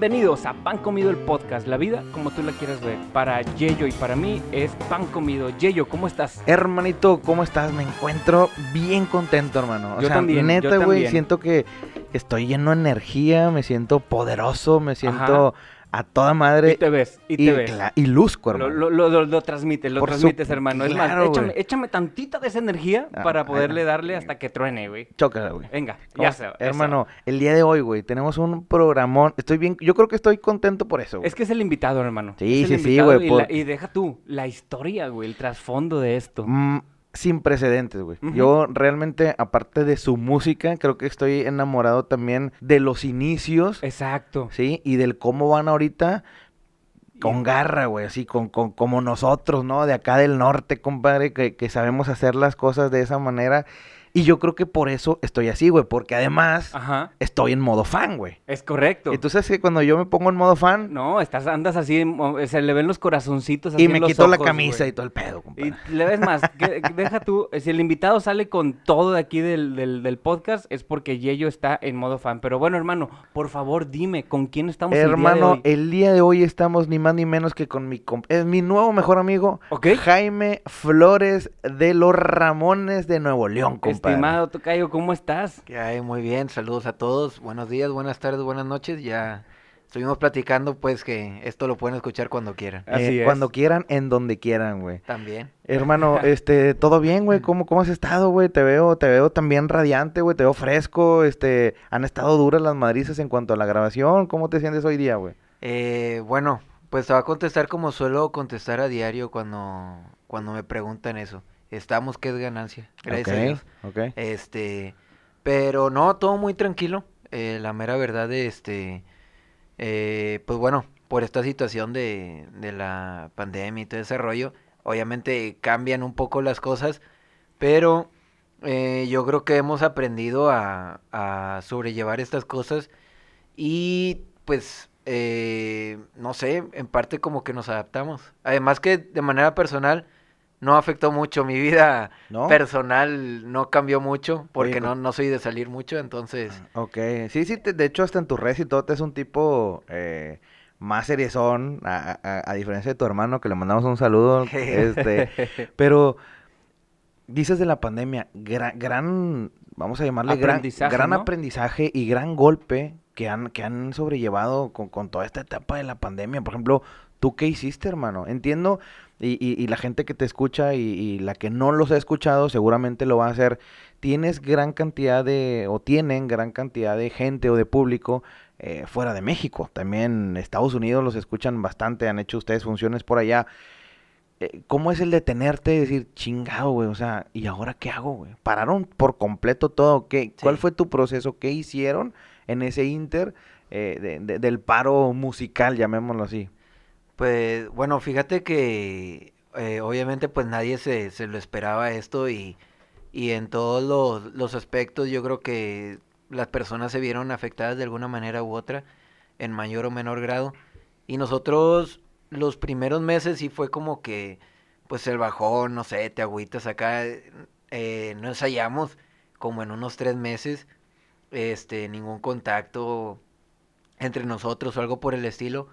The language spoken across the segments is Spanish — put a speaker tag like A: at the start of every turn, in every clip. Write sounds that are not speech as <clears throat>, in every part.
A: Bienvenidos a Pan Comido el podcast, la vida como tú la quieras ver. Para Yeyo y para mí es pan comido. Yeyo, ¿cómo estás?
B: Hermanito, ¿cómo estás? Me encuentro bien contento, hermano. O
A: Yo
B: sea,
A: también,
B: neta, güey, siento que estoy lleno de energía, me siento poderoso, me siento a toda madre.
A: Y te ves, y te ves.
B: y luzco, hermano.
A: lo, lo, lo- lo transmites, lo
B: Por
A: transmites,
B: supu-
A: hermano. Es
B: claro,
A: más, échame, échame tantita de esa energía
B: Ah,
A: para poderle
B: ah.
A: darle hasta que truene, güey.
B: Chócala, güey.
A: Venga,
B: ¿Cómo
A: ya se va,
B: Hermano, el día de hoy, güey, tenemos un programón. Estoy bien, yo creo que estoy contento por eso. güey.
A: Es que es el invitado, hermano.
B: Sí,
A: Es
B: sí, sí, güey,
A: Y,
B: por-
A: y deja tú, la historia, güey, el trasfondo de esto.
B: Mm, sin precedentes, güey. Yo realmente, aparte de su música, creo que estoy enamorado también de los inicios,
A: Exacto.
B: ¿sí? Y del cómo van ahorita con garra, güey, así, con, con, como nosotros, ¿no? De acá del norte, compadre, que, que sabemos hacer las cosas de esa manera. Y yo creo que por eso estoy así, güey, porque además
A: Ajá,
B: estoy en modo fan, güey.
A: es correcto.
B: Y tú sabes que cuando yo me pongo en modo fan
A: No, estás, andas así, se le ven los corazoncitos así
B: y
A: en
B: me
A: los
B: quito la camisa
A: güey.
B: y todo el pedo, compadre.
A: Y le ves más, que- deja tú, si el invitado sale con todo de aquí del, del, del podcast es porque Yeyo está en modo fan. Pero bueno, hermano, por favor dime, ¿con quién estamos el día de
B: Hermano,
A: hoy?
B: el día de hoy estamos ni más ni menos que con mi es mi nuevo mejor amigo,
A: Ok.
B: Jaime Flores de los Ramones de Nuevo León, compadre.
A: Estimado Tocayo, ¿cómo estás?
C: Muy bien, saludos a todos. Buenos días, buenas tardes, buenas noches. Ya estuvimos platicando, pues que esto lo pueden escuchar cuando quieran.
B: Eh,
A: Así es.
B: Cuando quieran, en donde quieran, güey.
C: También.
B: Hermano, <laughs> este, todo bien, güey. ¿Cómo, ¿Cómo has estado, güey? Te veo, te veo también radiante, güey. Te veo fresco. Este, han estado duras las madrizas en cuanto a la grabación. ¿Cómo te sientes hoy día, güey?
C: Eh, bueno, pues te voy a contestar como suelo contestar a diario cuando, cuando me preguntan eso. Estamos, que es ganancia. Gracias a
B: Ok,
C: Dios. Este, pero no, todo muy tranquilo. Eh, la mera verdad, este, eh, pues bueno, por esta situación de, de la pandemia y todo ese rollo, obviamente cambian un poco las cosas, pero eh, yo creo que hemos aprendido a, a sobrellevar estas cosas y pues, eh, no sé, en parte como que nos adaptamos. Además que de manera personal no afectó mucho mi vida
B: ¿No?
C: personal no cambió mucho porque
B: Oye,
C: no, no soy de salir mucho, entonces
B: Ok, sí, sí, te- de hecho hasta en tu red y todo te es un tipo eh, más seriezón, a, a- a diferencia de tu hermano que le mandamos un saludo, <laughs> este, pero dices de la pandemia, gra- gran, vamos a llamarle gran,
A: Aprendizaje,
B: gran
A: ¿no?
B: aprendizaje y gran golpe que han, que han sobrellevado con, con toda esta etapa de la pandemia. Por ejemplo, ¿tú qué hiciste, hermano? Entiendo, y, y- y la gente que te escucha y, y la que no los ha escuchado seguramente lo va a hacer. Tienes gran cantidad de, o tienen gran cantidad de gente o de público eh, fuera de México. También Estados Unidos los escuchan bastante, han hecho ustedes funciones por allá. Eh, ¿Cómo es el detenerte y decir, chingado, güey? O sea, ¿y ahora qué hago, güey? ¿Pararon por completo todo? ¿Qué, ¿Cuál fue tu proceso? ¿Qué hicieron en ese inter eh, de- de- del paro musical, llamémoslo así?
C: Pues bueno, fíjate que eh, obviamente pues nadie se, se lo esperaba esto y, y en todos los, los aspectos yo creo que las personas se vieron afectadas de alguna manera u otra, en mayor o menor grado. Y nosotros los primeros meses sí fue como que pues el bajón, no sé, te agüitas acá, eh, no ensayamos como en unos tres meses, este, ningún contacto entre nosotros o algo por el estilo.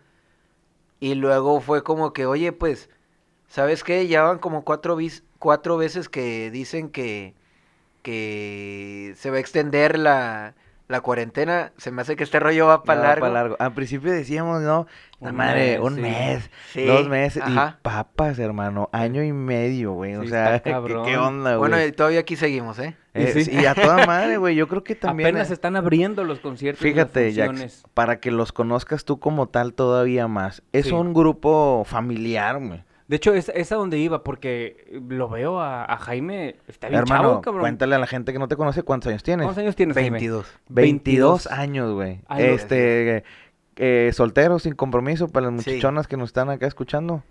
C: Y luego fue como que, oye, pues, ¿sabes qué? Ya van como cuatro, vis- cuatro veces que dicen que, que se va a extender la, la cuarentena. Se me hace que este rollo va para largo.
B: pa' largo. Al principio decíamos, ¿no? La
A: Un
B: madre,
A: mes,
B: un
A: sí.
B: mes,
C: Sí,
B: dos meses.
C: ajá.
B: Y papas, hermano, año y medio, güey. o sea,
A: está <laughs>
B: ¿qué, qué onda, güey?
C: Bueno, y todavía aquí seguimos, ¿eh?
B: Eh,
A: Sí.
B: y a toda madre, güey. Yo creo que también.
A: Apenas
B: eh,
A: están abriendo los conciertos
B: Fíjate, Jax, para que los conozcas tú como tal todavía más. Es
A: Sí.
B: un grupo familiar, güey.
A: De hecho, es, es a donde iba, porque lo veo a, a Jaime, está bien
B: Hermano,
A: chavo, cabrón.
B: cuéntale a la gente que no te conoce cuántos años tienes.
A: ¿Cuántos años tienes, Jaime?
C: 22.
B: 22 años, güey. Este, eh, soltero, sin compromiso para las
C: Sí.
B: muchachonas que nos están acá escuchando.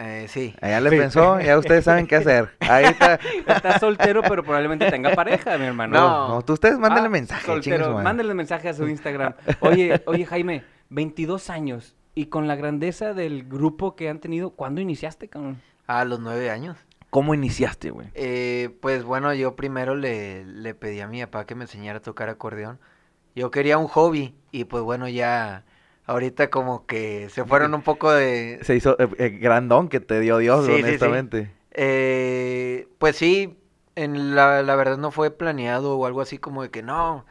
C: Eh, sí.
B: Allá le pensó, ya ustedes saben qué hacer. Ahí está. <laughs>
A: Está soltero, pero probablemente tenga pareja, mi hermano.
C: No.
B: No, tú ustedes mándenle
A: Ah,
B: mensaje,
A: Soltero, mándenle mensaje a su Instagram. Oye, oye, Jaime, 22 años. Y con la grandeza del grupo que han tenido, ¿cuándo iniciaste, cabrón?
C: A los nueve años.
B: ¿Cómo iniciaste, güey?
C: Eh, pues bueno, yo primero le, le pedí a mi papá que me enseñara a tocar acordeón. Yo quería un hobby y pues bueno, ya ahorita como que se fueron un poco de...
B: Se hizo eh, eh, grandón que te dio Dios,
C: Sí, sí, sí.
B: honestamente.
C: Eh, pues sí, en la, la verdad no fue planeado o algo así como de que no,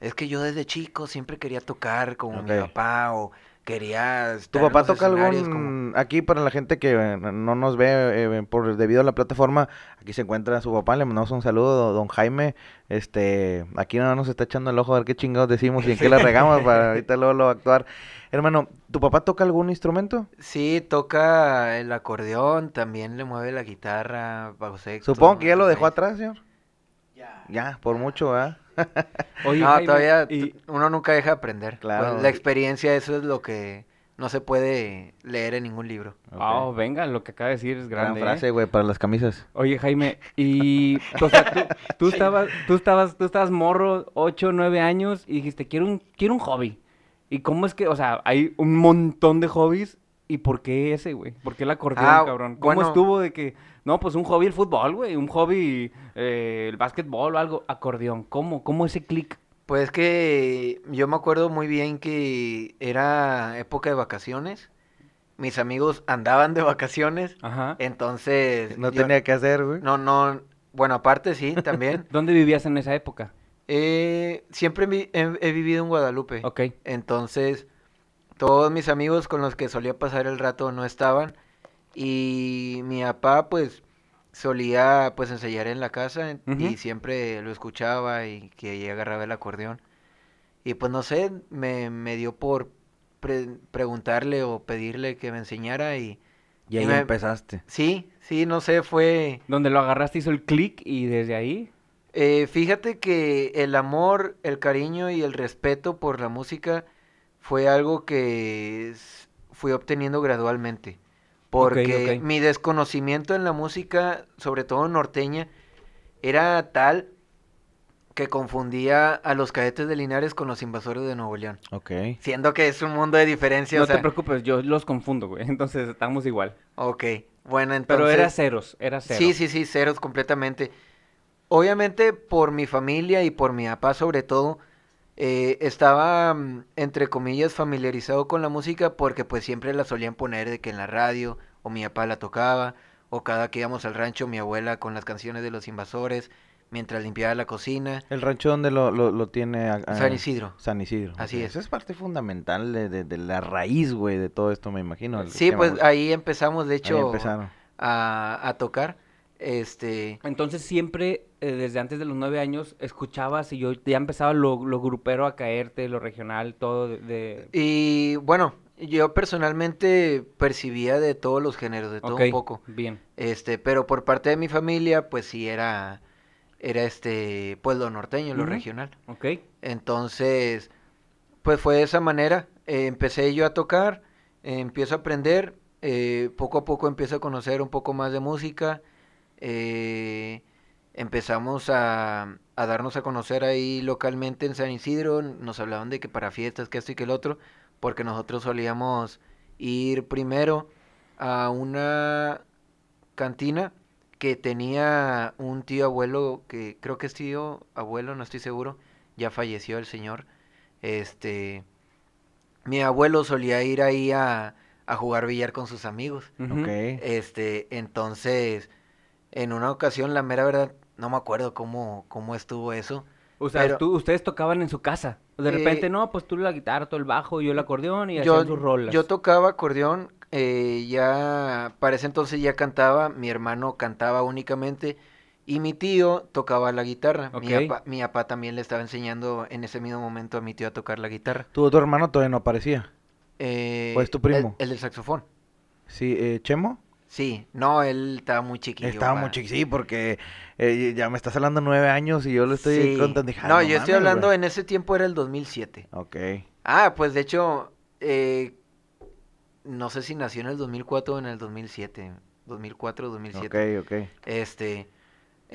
C: es que yo desde chico siempre quería tocar como mi
B: Ok.
C: papá o quería
B: ¿Tu
C: estar en
B: papá
C: los
B: toca algún...
C: como-
B: Aquí para la gente que eh, no nos ve eh, por debido a la plataforma, aquí se encuentra su papá, le mandamos un saludo, don Jaime. Este, aquí no nos está echando el ojo a ver qué chingados decimos y en qué la regamos <laughs> para ahorita luego lo actuar. Hermano, ¿tu papá toca algún instrumento?
C: Sí, toca el acordeón, también le mueve la guitarra, bajo sexto.
B: Supongo que ya lo dejó atrás, señor. Ya. Ya, por mucho, ¿verdad? <laughs>
A: Oye,
C: No,
A: Jaime,
C: todavía
A: y-
C: uno nunca deja de aprender.
B: Claro.
C: Pues, la experiencia, eso es lo que no se puede leer en ningún libro.
A: Oh,
B: Ok.
A: venga, lo que acaba de decir es
B: Gran
A: grande. ¿eh?
B: frase, güey, para las camisas.
A: Oye, Jaime, y o sea, tú, tú <laughs> estabas, tú estabas, tú estabas morro, 8, 9 años, y dijiste, quiero un, quiero un hobby. ¿Y cómo es que, o sea, hay un montón de hobbies, ¿y por qué ese, güey? ¿Por qué el acordeón,
C: Ah,
A: cabrón? ¿Cómo
C: bueno.
A: estuvo de que, no, pues un hobby el fútbol, güey, un hobby eh, el básquetbol o algo, acordeón? ¿Cómo? ¿Cómo ese clic?
C: Pues que yo me acuerdo muy bien que era época de vacaciones. Mis amigos andaban de vacaciones.
A: Ajá.
C: Entonces.
B: No
C: yo-
B: tenía que hacer, güey.
C: No, no. Bueno, aparte sí, <laughs> también.
A: ¿Dónde vivías en esa época?
C: Eh, siempre he, he vivido en Guadalupe.
A: Ok.
C: Entonces, todos mis amigos con los que solía pasar el rato no estaban. Y mi papá, pues, solía, pues, ensayar en la casa. Y siempre lo escuchaba y que ahí agarraba el acordeón. Y pues, no sé, me, me dio por pre- preguntarle o pedirle que me enseñara. Y
B: Y ahí
C: y me-
B: empezaste.
C: sí, sí, no sé, fue...
A: Donde lo agarraste hizo el clic y desde ahí...
C: Eh, fíjate que el amor, el cariño y el respeto por la música fue algo que fui obteniendo gradualmente. Porque mi desconocimiento en la música, sobre todo norteña, era tal que confundía a los cadetes de Linares con los invasores de Nuevo León.
B: Ok.
C: Siendo que es un mundo de diferencia.
A: No
C: o sea,
A: te preocupes, yo los confundo, güey. <laughs> Entonces estamos igual.
C: Ok, bueno, entonces...
A: Pero era ceros, era cero.
C: Sí, sí, sí, ceros completamente. Obviamente por mi familia y por mi papá sobre todo, eh, estaba, mm, entre comillas, familiarizado con la música porque pues siempre la solían poner de que en la radio, o mi papá la tocaba, o cada que íbamos al rancho mi abuela con las canciones de los invasores, mientras limpiaba la cocina.
B: ¿El rancho donde lo, lo, lo tiene?
C: San Isidro.
B: San Isidro.
C: Así es.
B: Esa es parte fundamental de, de- de la raíz, güey, de todo esto, me imagino.
C: Sí, pues ahí empezamos, de hecho, a, a tocar. Este,
A: Entonces siempre, eh, desde antes de los nueve años, escuchabas y yo ya empezaba lo, lo grupero a caerte, lo regional, todo de... de-
C: Y bueno, yo personalmente percibía de todos los géneros, de todo un poco.
A: bien.
C: Este, pero por parte de mi familia, pues sí era, era este, pues lo norteño, lo regional.
A: Ok.
C: Entonces, pues fue de esa manera. eh, empecé yo a tocar, eh, empiezo a aprender, eh, poco a poco empiezo a conocer un poco más de música. Eh, empezamos a, a darnos a conocer ahí localmente en San Isidro. Nos hablaban de que para fiestas, que esto y que el otro, porque nosotros solíamos ir primero a una cantina que tenía un tío abuelo que creo que es tío abuelo, no estoy seguro, ya falleció el señor. Este, mi abuelo solía ir ahí a, a jugar billar con sus amigos. Este, entonces, en una ocasión, la mera verdad, no me acuerdo cómo, cómo estuvo eso.
A: O sea,
C: pero-
A: tú- ustedes tocaban en su casa. De
C: Eh,
A: repente, no, pues tú la guitarra, tú el bajo, yo el acordeón y
C: Yo,
A: hacían sus rolas.
C: yo tocaba acordeón, eh, ya para ese entonces ya cantaba, mi hermano cantaba únicamente y mi tío tocaba la guitarra. Mi, papá, mi papá también le estaba enseñando en ese mismo momento a mi tío a tocar la guitarra.
B: ¿Tu, tu hermano todavía no aparecía?
C: Eh,
B: ¿O es tu
C: el-
B: primo?
C: El, del saxofón.
B: Sí, eh, ¿Chemo?
C: Sí, no, él estaba muy chiquillo.
B: Estaba muy chiquito, sí, porque eh, ya me estás hablando nueve años y yo lo estoy
C: Sí.
B: contando. dije, "Ah,
C: No, yo estoy hablando
B: güey".
C: en ese tiempo era el 2007.
B: Ok.
C: Ah, pues de hecho, eh, no sé si nació en el 2004 o en el 2007. 2004 2007.
B: Ok, ok.
C: Este.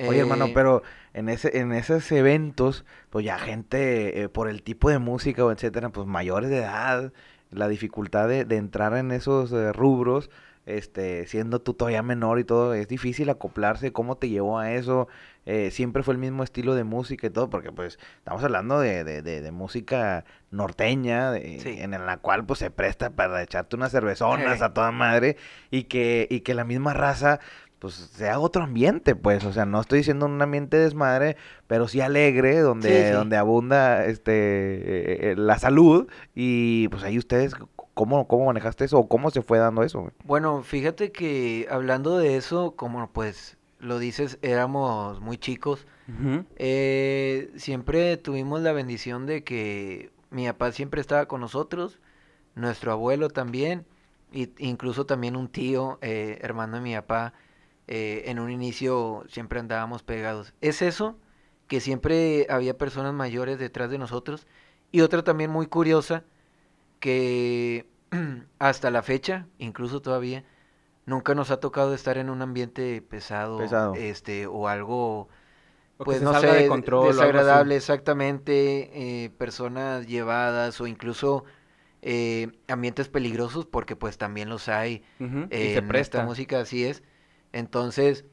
B: Oye, hermano,
C: eh,
B: pero en ese en esos eventos, pues ya gente eh, por el tipo de música o etcétera, pues mayores de edad, la dificultad de, de entrar en esos rubros, este, siendo tú todavía menor y todo, es difícil acoplarse, ¿cómo te llevó a eso? Eh, siempre fue el mismo estilo de música y todo, porque pues estamos hablando de, de, de, música norteña, en la cual pues se presta para echarte unas cervezonas a toda madre y que, y que la misma raza pues sea otro ambiente, pues, o sea, no estoy diciendo un ambiente desmadre, pero sí alegre, donde, donde abunda este eh, eh, la salud y pues ahí ustedes ¿Cómo, ¿Cómo manejaste eso o cómo se fue dando eso?
C: Bueno, fíjate que hablando de eso, como pues lo dices, éramos muy chicos, eh, siempre tuvimos la bendición de que mi papá siempre estaba con nosotros, nuestro abuelo también, e incluso también un tío, eh, hermano de mi papá, eh, en un inicio siempre andábamos pegados. Es eso, que siempre había personas mayores detrás de nosotros, y otra también muy curiosa, que <clears throat> hasta la fecha, incluso todavía, nunca nos ha tocado estar en un ambiente pesado, este pues, o algo pues no sé, de control, desagradable, exactamente, eh, personas llevadas o incluso eh, ambientes peligrosos, porque pues también los hay
A: eh, en esta
C: música, así es. Entonces,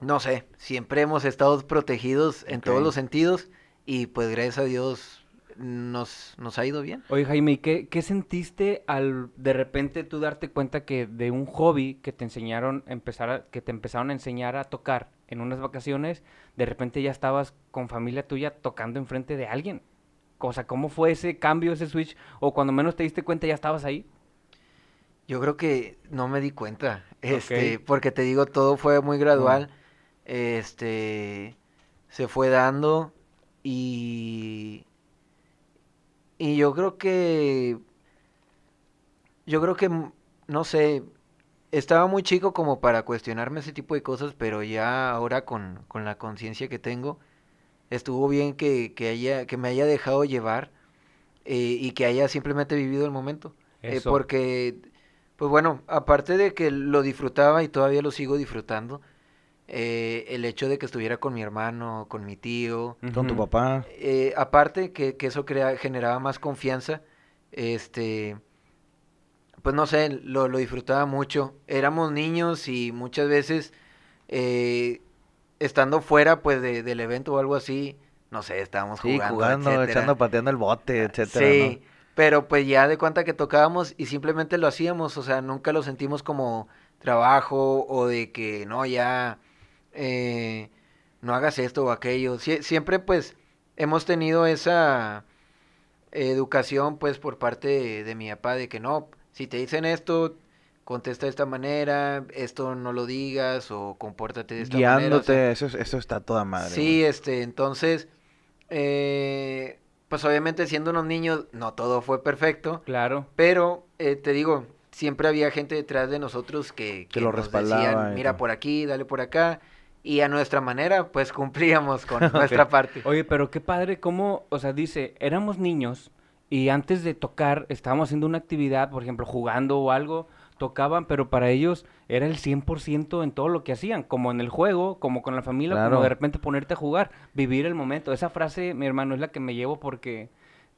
C: no sé, siempre hemos estado protegidos en todos los sentidos y pues gracias a Dios nos, nos ha ido bien.
A: Oye, Jaime, ¿qué, ¿qué sentiste al de repente tú darte cuenta que de un hobby que te enseñaron, empezar que te empezaron a enseñar a tocar en unas vacaciones, de repente ya estabas con familia tuya tocando enfrente de alguien? O sea, ¿cómo fue ese cambio, ese switch? O cuando menos te diste cuenta ya estabas ahí.
C: Yo creo que no me di cuenta, este, porque te digo, todo fue muy gradual, este, se fue dando y y yo creo que, yo creo que, no sé, estaba muy chico como para cuestionarme ese tipo de cosas, pero ya ahora con, con la conciencia que tengo, estuvo bien que, que, haya, que me haya dejado llevar eh, y que haya simplemente vivido el momento. Eh, porque, pues bueno, aparte de que lo disfrutaba y todavía lo sigo disfrutando, eh, el hecho de que estuviera con mi hermano, con mi tío.
B: Con tu papá.
C: Eh, aparte que, que eso crea, generaba más confianza, este, pues no sé, lo, lo disfrutaba mucho. Éramos niños y muchas veces, eh, estando fuera pues de, del evento o algo así, no sé, estábamos jugando.
B: jugando, echando, pateando el bote, etcétera.
C: Sí, pero pues ya de cuenta que tocábamos y simplemente lo hacíamos, o sea, nunca lo sentimos como trabajo o de que no, ya eh, no hagas esto o aquello. siempre pues hemos tenido esa educación pues por parte de, mi papá de que no, si te dicen esto, contesta de esta manera, esto no lo digas o compórtate de esta
B: manera. eso, eso está toda madre.
C: Sí, este, entonces, eh, pues obviamente siendo unos niños, no todo fue perfecto.
A: Claro.
C: Pero, eh, te digo, siempre había gente detrás de nosotros que,
B: que, lo nos decían,
C: mira por aquí, dale por acá y a nuestra manera, pues cumplíamos con <laughs> nuestra parte.
A: Oye, pero qué padre, cómo, o sea, dice, éramos niños y antes de tocar estábamos haciendo una actividad, por ejemplo, jugando o algo, tocaban, pero para ellos era el 100% en todo lo que hacían, como en el juego, como con la familia, como de repente ponerte a jugar, vivir el momento. Esa frase, mi hermano, es la que me llevo porque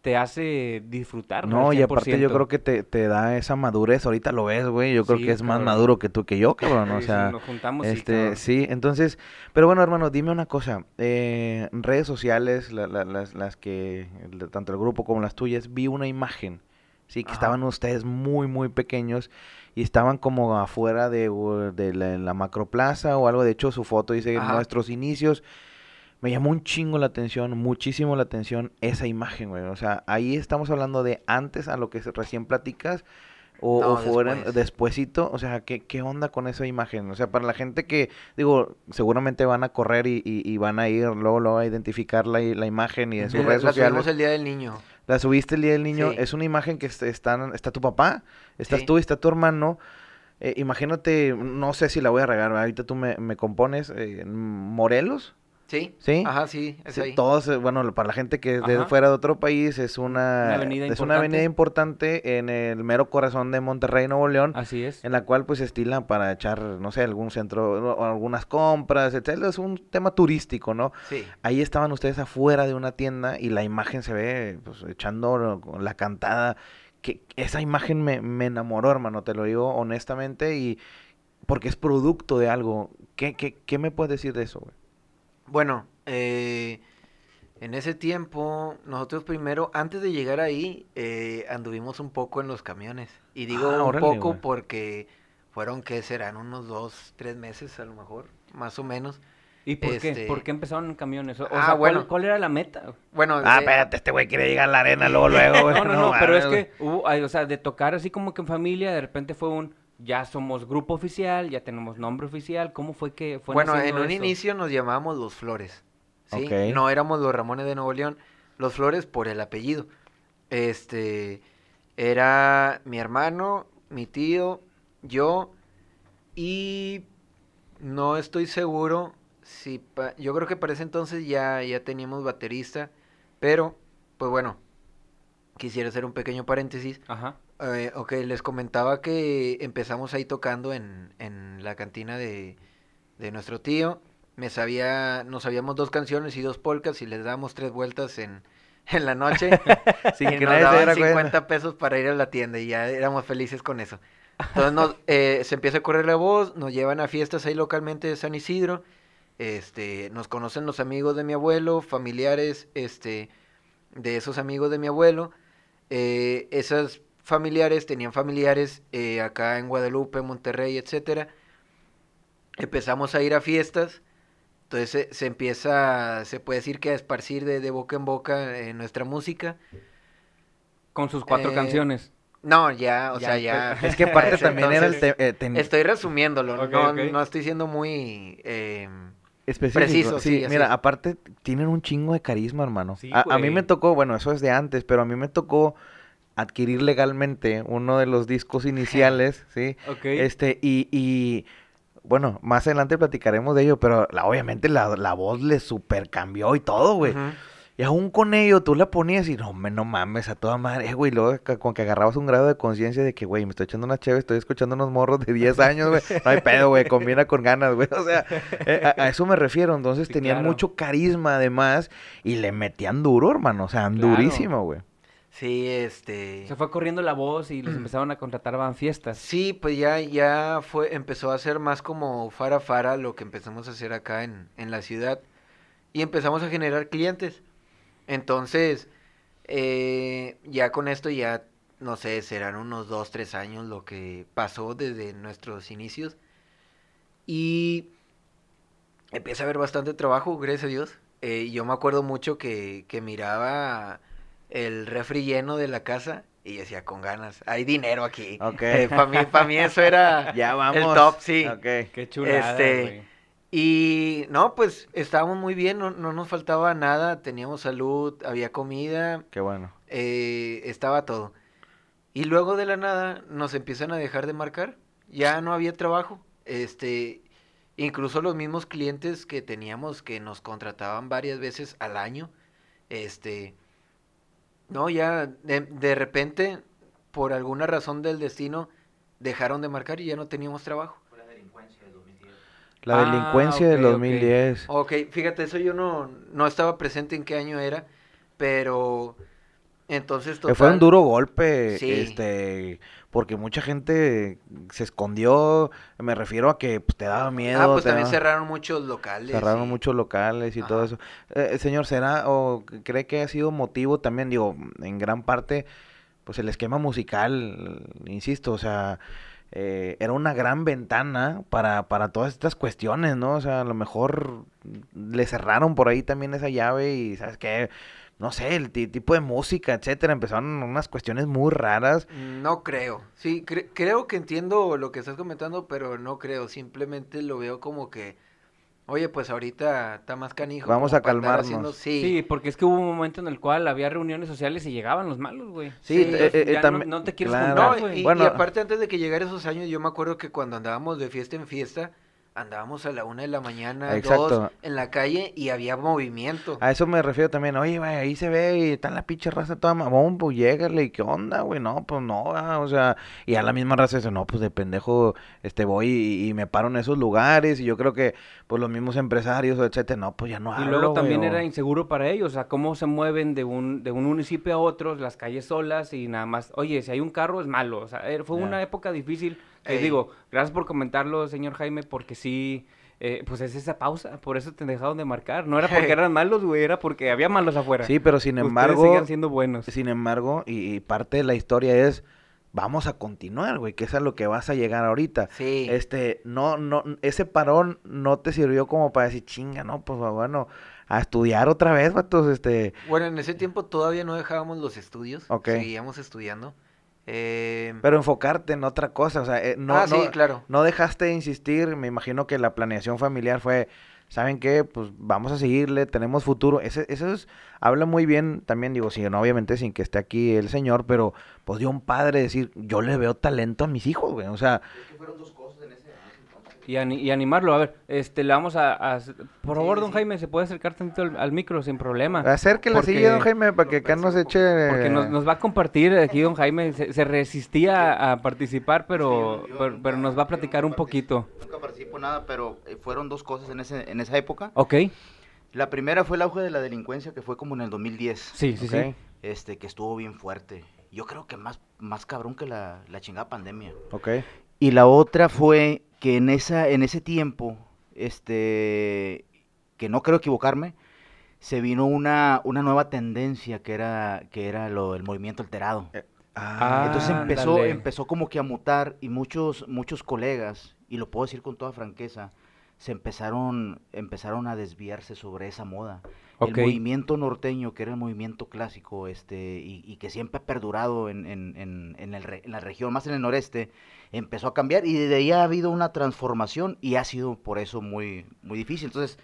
A: te hace disfrutar.
B: No, y aparte yo creo que te, te, da esa madurez, ahorita lo ves, güey, yo creo que es más maduro que tú que yo, cabrón, o sea,
A: nos juntamos,
B: este, sí, entonces, pero bueno, hermano, dime una cosa, eh, redes sociales, las, las que, tanto el grupo como las tuyas, vi una imagen, sí, que estaban ustedes muy, muy pequeños y estaban como afuera de, de la, la macroplaza o algo, de hecho su foto dice nuestros inicios, me llamó un chingo la atención, muchísimo la atención esa imagen, güey. O sea, ahí estamos hablando de antes a lo que recién platicas o, o fueran despuesito. O sea, ¿qué, ¿qué onda con esa imagen? O sea, para la gente que, digo, seguramente van a correr y, y, van a ir luego, luego a identificar la, la imagen y en sus redes sociales. La subimos
C: el Día del Niño.
B: La subiste el Día del Niño. Es una imagen que está, está tu papá, estás tú y está tu hermano. Eh, imagínate, no sé si la voy a regar, ahorita tú me, me compones, eh, Morelos.
C: Sí.
B: ¿Sí?
C: Ajá, sí, es ahí.
B: Todos, eh, bueno, para la gente que es de fuera de otro país, es una, avenida, es importante. una avenida importante en el mero corazón de Monterrey, Nuevo León.
A: Así es.
B: En la cual, pues, se estila para echar, no sé, algún centro, o algunas compras, etcétera. Es un tema turístico, ¿no?
C: Sí.
B: Ahí estaban ustedes afuera de una tienda y la imagen se ve, pues, echando la cantada que esa imagen me, me enamoró, hermano, te lo digo honestamente, y porque es producto de algo. ¿Qué, qué, qué me puedes decir de eso, güey?
C: Bueno, eh, en ese tiempo, nosotros primero, antes de llegar ahí, eh, anduvimos un poco en los camiones. Y digo
B: Ah,
C: un
B: órale,
C: poco
B: güey.
C: porque fueron, ¿qué serán? Unos dos, tres meses a lo mejor, más o menos.
A: ¿Y por
C: Este-
A: qué? ¿Por qué empezaron en camiones? O,
C: Ah,
A: sea, ¿cuál-
C: bueno.
A: ¿cuál, era la meta?
C: Bueno,
B: Ah,
C: eh,
B: espérate, este güey quiere llegar a la arena luego, <laughs> luego.
A: No, no, no, pero es que hubo, ay, o sea, de tocar así como que en familia, de repente fue un, ya somos grupo oficial, ya tenemos nombre oficial, ¿cómo fue que fue
C: Bueno, en un
A: eso?
C: inicio nos llamábamos Los Flores. ¿sí? No éramos los Ramones de Nuevo León. Los Flores por el apellido. Este. Era mi hermano, mi tío, yo. Y. No estoy seguro si. pa- yo creo que para ese entonces ya, ya teníamos baterista. Pero, pues bueno. Quisiera hacer un pequeño paréntesis.
A: Ajá.
C: Eh, ok, les comentaba que empezamos ahí tocando en, en la cantina de, de nuestro tío. Me sabía, nos sabíamos dos canciones y dos polcas y les dábamos tres vueltas en, <laughs> en la noche. <laughs>
B: Sin
C: y
B: que
C: nos daban
B: diera
C: 50
B: cuenta.
C: pesos para ir a la tienda y ya éramos felices con eso. <laughs> Entonces nos, eh, se empieza a correr la voz, nos llevan a fiestas ahí localmente de San Isidro. Este, nos conocen los amigos de mi abuelo, familiares, este, de esos amigos de mi abuelo. Eh, esas familiares tenían familiares eh, acá en Guadalupe, Monterrey, etcétera. Empezamos a ir a fiestas. Entonces se, se empieza, se puede decir que a esparcir de, de boca en boca eh, nuestra música.
A: Con sus cuatro
C: Eh,
A: canciones.
C: No, ya, o
A: Ya,
C: sea, ya.
B: Es que aparte <laughs>
C: ese
B: también era el... te- eh,
C: Estoy resumiéndolo, no, no estoy siendo muy... eh,
B: Específico.
C: Preciso,
B: sí, mira,
C: es.
B: aparte tienen un chingo de carisma, hermano.
A: Sí,
B: a, a mí me tocó, bueno, eso es de antes, pero a mí me tocó adquirir legalmente uno de los discos <laughs> iniciales, ¿sí?
A: Ok.
B: Este, y, y, bueno, más adelante platicaremos de ello, pero la, obviamente la, la voz le super cambió y todo, güey. Y aún con ello tú la ponías y no, me, no mames, a toda madre, güey. Luego con que agarrabas un grado de conciencia de que, güey, me estoy echando una chévere, estoy escuchando unos morros de 10 <laughs> años, güey. No hay pedo, güey, combina con ganas, güey. O sea, eh, a, a eso me refiero. Entonces
A: Sí,
B: tenían
A: claro.
B: mucho carisma además y le metían duro, hermano. O sea,
A: Claro.
B: durísimo, güey.
C: Sí, este...
A: Se fue corriendo la voz y les empezaron a contratar a fiestas.
C: Sí, pues ya, ya fue, empezó a ser más como fara fara lo que empezamos a hacer acá en, en la ciudad. Y empezamos a generar clientes. Entonces, eh, ya con esto ya, no sé, serán unos dos, tres años lo que pasó desde nuestros inicios. Y empieza a haber bastante trabajo, gracias a Dios. Eh, yo me acuerdo mucho que, que miraba el refri lleno de la casa y decía, con ganas, hay dinero aquí.
B: Ok. <laughs>
C: para mí, para mí eso era <laughs>
B: Ya vamos.
C: el top, sí.
B: Ok.
A: Qué chulada,
C: Este,
A: güey.
C: Y no, pues estábamos muy bien, no, no nos faltaba nada, teníamos salud, había comida,
B: Qué bueno.
C: eh, estaba todo. Y luego de la nada nos empiezan a dejar de marcar, ya no había trabajo. Este, incluso los mismos clientes que teníamos que nos contrataban varias veces al año, este, no, ya de, de repente, por alguna razón del destino, dejaron de marcar y ya no teníamos trabajo.
B: La
A: Ah,
B: delincuencia del
A: ok.
B: 2010.
C: Ok, fíjate, eso yo no, no estaba presente en qué año era, pero entonces
B: Que fue un
C: total-
B: duro golpe,
C: Sí.
B: este, porque mucha gente se escondió, me refiero a que pues, te daba miedo.
C: Ah, pues también
B: daba-
C: cerraron muchos locales.
B: cerraron
C: y-
B: muchos locales y todo eso. Eh, señor, ¿será o cree que ha sido motivo también, digo, en gran parte, pues el esquema musical, insisto, o sea, eh, era una gran ventana para, para todas estas cuestiones, ¿no? O sea, a lo mejor le cerraron por ahí también esa llave y, ¿sabes qué? No sé, el ti- tipo de música, etcétera, empezaron unas cuestiones muy raras.
C: No creo. Sí, cre- creo que entiendo lo que estás comentando, pero no creo. Simplemente lo veo como que, oye, pues ahorita está más canijo.
B: Vamos a calmarnos.
C: haciendo-
A: Sí.
C: Sí.
A: porque es que hubo un momento en el cual había reuniones sociales y llegaban los malos, güey.
B: Sí, eh, eh,
A: ya no-
B: también-
A: no, te quieres
B: claro.
A: juntar,
C: No,
A: güey.
C: y,
B: Bueno.
C: y aparte antes de que llegara esos años, yo me acuerdo que cuando andábamos de fiesta en fiesta, andábamos a la una de la mañana,
B: Exacto.
C: dos, en la calle y había movimiento.
B: A eso me refiero también. Oye, güey, ahí se ve y está la pinche raza toda mamón, pues llégale. ¿Y qué onda, güey? No, pues no, ah, o sea. Y a la misma raza dice, no, pues de pendejo este voy y, y me paro en esos lugares. Y yo creo que, pues los mismos empresarios, etcétera, no, pues ya no
A: Y
B: hablo,
A: luego
B: güey,
A: también
B: o-
A: era inseguro para ellos, o sea, cómo se mueven de un, de un municipio a otro, las calles solas y nada más, oye, si hay un carro es malo, o sea, era- fue
B: Ya.
A: una época difícil. Que
C: Ey.
A: digo, gracias por comentarlo, señor Jaime, porque sí, eh, pues es esa pausa, por eso te dejaron de marcar, no era porque <laughs> eran malos, güey, era porque había malos afuera.
B: Sí, pero sin
A: Ustedes
B: embargo,
A: seguían siendo buenos.
B: sin embargo, y, y parte de la historia es, vamos a continuar, güey, que es a lo que vas a llegar ahorita.
C: Sí.
B: Este, no, no, ese parón no te sirvió como para decir, chinga, no, pues bueno, a estudiar otra vez, vatos, este,
C: Bueno, en ese tiempo todavía no dejábamos los estudios.
B: Ok.
C: Seguíamos estudiando. Eh,
B: pero enfocarte en otra cosa, o sea, eh, no,
C: ah,
B: no,
C: claro.
B: no dejaste de insistir, me imagino que la planeación familiar fue, ¿saben qué? Pues vamos a seguirle, tenemos futuro. Ese, eso es, habla muy bien también, digo, sí, no, obviamente sin que esté aquí el señor, pero pues dio un padre decir, yo le veo talento a mis hijos, güey, o sea,
A: Y, ani- y animarlo, a ver, este, le vamos a... a- por favor,
C: Sí,
A: don
C: sí.
A: Jaime, ¿se puede acercar tantito al, al micro sin problema?
B: acerque la
A: Porque-
B: silla, don Jaime, para que acá nos eche...
A: Porque nos, nos va a compartir aquí don Jaime, se, se resistía a participar, pero,
D: Sí, yo
A: pero, nos va a platicar un poquito.
D: Nunca participo nada, pero eh, fueron dos cosas en, ese, en esa época.
A: Ok,
D: La primera fue el auge de la delincuencia, que fue como en el 2010.
A: sí, sí, sí.
D: Este, que estuvo bien fuerte. Yo creo que más, más cabrón que la, la chingada pandemia.
B: Ok,
D: Y la otra fue que en, esa, en ese tiempo, este, que no creo equivocarme, se vino una, una nueva tendencia que era, que era lo del movimiento alterado.
B: Ah,
D: Entonces empezó,
A: Ándale.
D: empezó como que a mutar y muchos, muchos colegas, y lo puedo decir con toda franqueza, se empezaron, empezaron a desviarse sobre esa moda. El movimiento norteño, que era el movimiento clásico, este, y, y que siempre ha perdurado en, en- en- en el re- en la región, más en el noreste, empezó a cambiar y desde ahí ha habido una transformación y ha sido por eso muy, muy difícil. Entonces,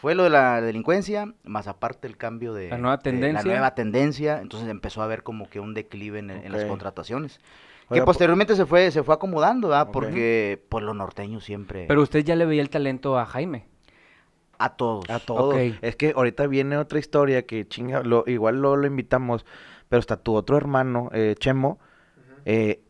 D: fue lo de la delincuencia, más aparte el cambio de
A: La nueva
D: de
A: tendencia.
D: la nueva tendencia, entonces empezó a haber como que un declive en, en las contrataciones.
B: Oiga,
D: que
B: po-
D: posteriormente se fue, se fue acomodando, ¿verdad? Porque por lo norteño siempre,
A: Pero usted ya le veía el talento a Jaime.
D: a todos.
B: A todos.
A: Ok.
B: Es que ahorita viene otra historia que chinga, lo, igual lo, lo invitamos, pero está tu otro hermano, eh, Chemo, eh,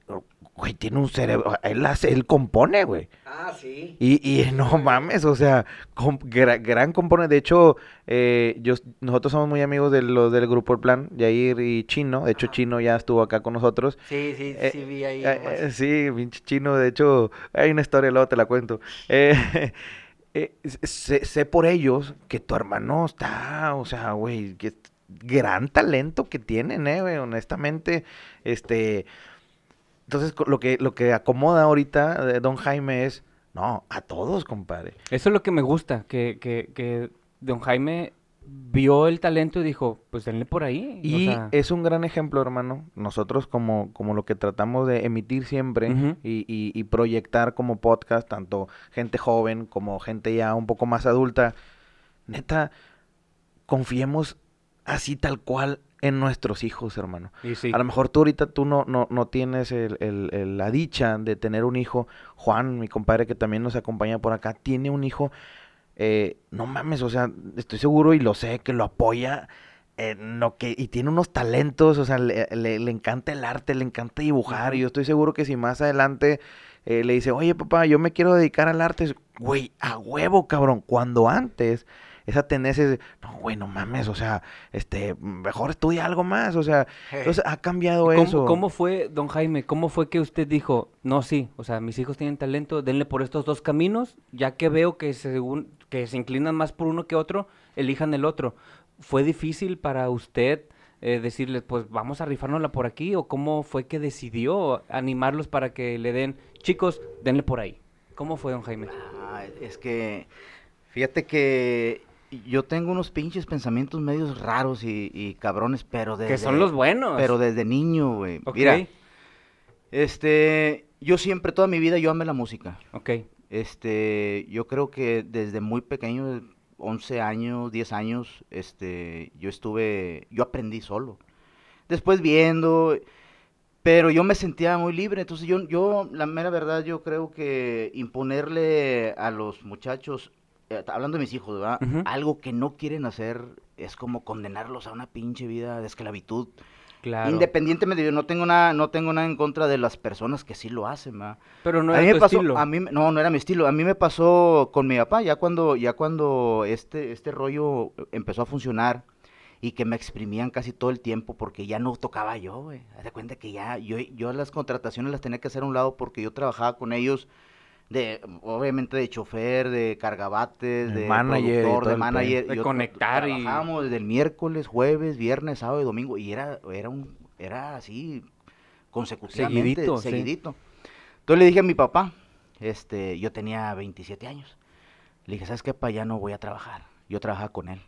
B: güey, tiene un cerebro, él hace, él compone, güey.
C: Ah, sí.
B: Y, y <laughs> no mames, o sea, com- gran compone. De hecho, eh, yo, nosotros somos muy amigos de los del grupo El Plan, Yair y Chino. De hecho,
C: Ajá.
B: Chino ya estuvo acá con nosotros.
C: Sí, sí,
B: Eh,
C: sí vi ahí.
B: Eh, sí, pinche chino, de hecho, hay una historia, luego te la cuento. Eh, <laughs> eh, sé, sé por ellos que tu hermano está, o sea, güey, que gran talento que tienen, eh, güey, honestamente, este, entonces lo que, lo que acomoda ahorita de Don Jaime es, no, a todos, compadre.
A: Eso es lo que me gusta, que, que, que don Jaime vio el talento y dijo, pues denle por ahí. o
B: Y
A: sea,
B: es un gran ejemplo, hermano. Nosotros como, como lo que tratamos de emitir siempre y, y- y proyectar como podcast, tanto gente joven como gente ya un poco más adulta, neta, confiemos así tal cual en nuestros hijos, hermano.
A: y sí.
B: A lo mejor tú ahorita tú no, no, no tienes el- el- el- la dicha de tener un hijo. Juan, mi compadre que también nos acompaña por acá, tiene un hijo. eh, no mames, o sea, estoy seguro y lo sé que lo apoya. en lo que, y tiene unos talentos, o sea, le, le- le encanta el arte, le encanta dibujar. Y yo estoy seguro que si más adelante eh, le dice, oye papá, yo me quiero dedicar al arte, güey, a huevo, cabrón. Cuando antes esa tendencia es, de, no, güey, no mames, o sea, este, mejor estudia algo más, o sea, entonces ha cambiado
A: ¿Cómo,
B: eso.
A: cómo fue, don Jaime, cómo fue que usted dijo, no, sí, o sea, mis hijos tienen talento, denle por estos dos caminos, ya que veo que según que se inclinan más por uno que otro, elijan el otro. ¿Fue difícil para usted eh, decirles, pues vamos a rifárnosla por aquí? ¿O cómo fue que decidió animarlos para que le den, chicos, denle por ahí? ¿Cómo fue, don Jaime?
D: Ah, es que, fíjate que yo tengo unos pinches pensamientos medios raros y, y cabrones, pero desde...
A: que son los buenos.
D: Pero desde niño, güey. Mira, este, yo siempre, toda mi vida, yo amé la música.
A: ok.
D: Este, yo creo que desde muy pequeño, 11 años, 10 años, este, yo estuve, yo aprendí solo. Después viendo, Pero yo me sentía muy libre, entonces yo, yo, la mera verdad, yo creo que imponerle a los muchachos, hablando de mis hijos, ¿verdad? Algo que no quieren hacer es como condenarlos a una pinche vida de esclavitud.
A: Claro.
D: Independientemente, yo no tengo nada, no tengo nada en contra de las personas que sí lo hacen, ¿verdad?
A: Pero no
D: a
A: era
D: mí me
A: tu
D: pasó,
A: estilo.
D: a mí, no, no era mi estilo. A mí me pasó con mi papá, ya cuando, ya cuando este, este rollo empezó a funcionar y que me exprimían casi todo el tiempo porque ya no tocaba yo, güey. Haz de cuenta que ya, yo, yo las contrataciones las tenía que hacer a un lado porque yo trabajaba con ellos de, obviamente de chofer, de cargabates,
B: De
D: de
B: manager
D: productor, de manager.
A: De
D: Yo
A: conectar y-
D: Trabajábamos desde el miércoles, jueves, viernes, sábado y domingo y era, era un, era así consecutivamente,
A: Seguidito, sí.
D: seguidito. Entonces le dije a mi papá, este, yo tenía 27 años. Le dije, ¿sabes qué, pa? Ya no voy a trabajar. Yo trabajaba con él.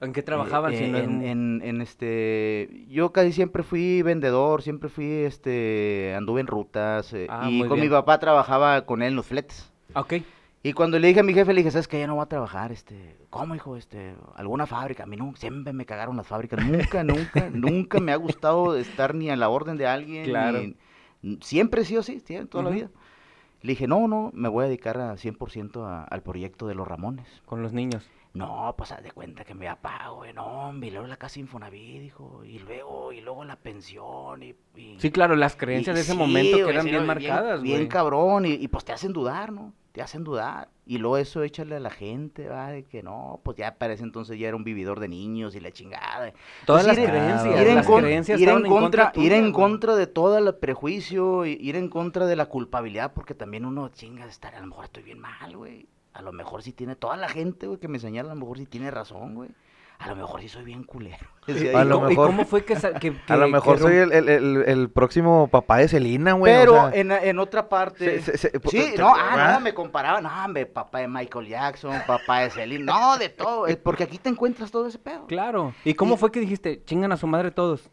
A: ¿En qué trabajaban?
D: Eh,
A: si no
D: en, en- en, este, yo casi siempre fui vendedor, siempre fui, este, anduve en rutas eh,
A: Ah,
D: y con mi papá trabajaba con él en los fletes.
A: Ok.
D: Y cuando le dije a mi jefe, le dije, ¿sabes qué? Ya no voy a trabajar, este, ¿cómo, hijo? Este, alguna fábrica. A mí no, siempre me cagaron las fábricas. Nunca, nunca, <laughs> nunca me ha gustado estar ni a la orden de alguien.
A: Claro.
D: ni- siempre sí o sí, sí, toda la vida. Le dije, no, no, me voy a dedicar a 100% a- al proyecto de los Ramones.
A: Con los niños.
D: No, pues haz de cuenta que me papá, güey, no, hombre, y luego la casa Infonavit, dijo, y luego, y luego la pensión, y... y-
A: Sí, claro, las creencias
D: y-
A: de ese
D: sí,
A: momento que eran bien marcadas,
D: Bien,
A: güey.
D: cabrón, y, y, pues te hacen dudar, ¿no? Te hacen dudar. Y luego eso échale a la gente, va, de que no, pues ya parece entonces ya era un vividor de niños y la chingada.
A: Todas las
D: Entonces, ir-
A: creencias,
D: ir en,
A: las
D: con-
A: creencias
D: ir en contra,
A: contra
D: ir en contra de todo el prejuicio, ir en contra de la culpabilidad, porque también uno chinga de estar, a lo mejor estoy bien mal, güey. A lo mejor sí tiene, toda la gente, güey, que me señala, a lo mejor sí tiene razón, güey. A lo mejor sí soy bien culero. <laughs>
B: A lo
A: ¿Y cómo-
B: mejor-
A: ¿Y cómo fue que, <laughs>
B: A lo mejor
A: que
B: soy el, el- el- el próximo papá de Celina, güey. o
D: Pero
B: sea,
D: en, en otra parte.
B: se- se- se-
D: sí, no, ah,
B: ¿verdad?
D: no, me comparaban. No, hombre, papá de Michael Jackson, papá de Celine. No, de todo. es porque aquí te encuentras todo ese pedo.
A: Claro. ¿Y cómo
D: Y-
A: fue que dijiste, chingan a su madre todos?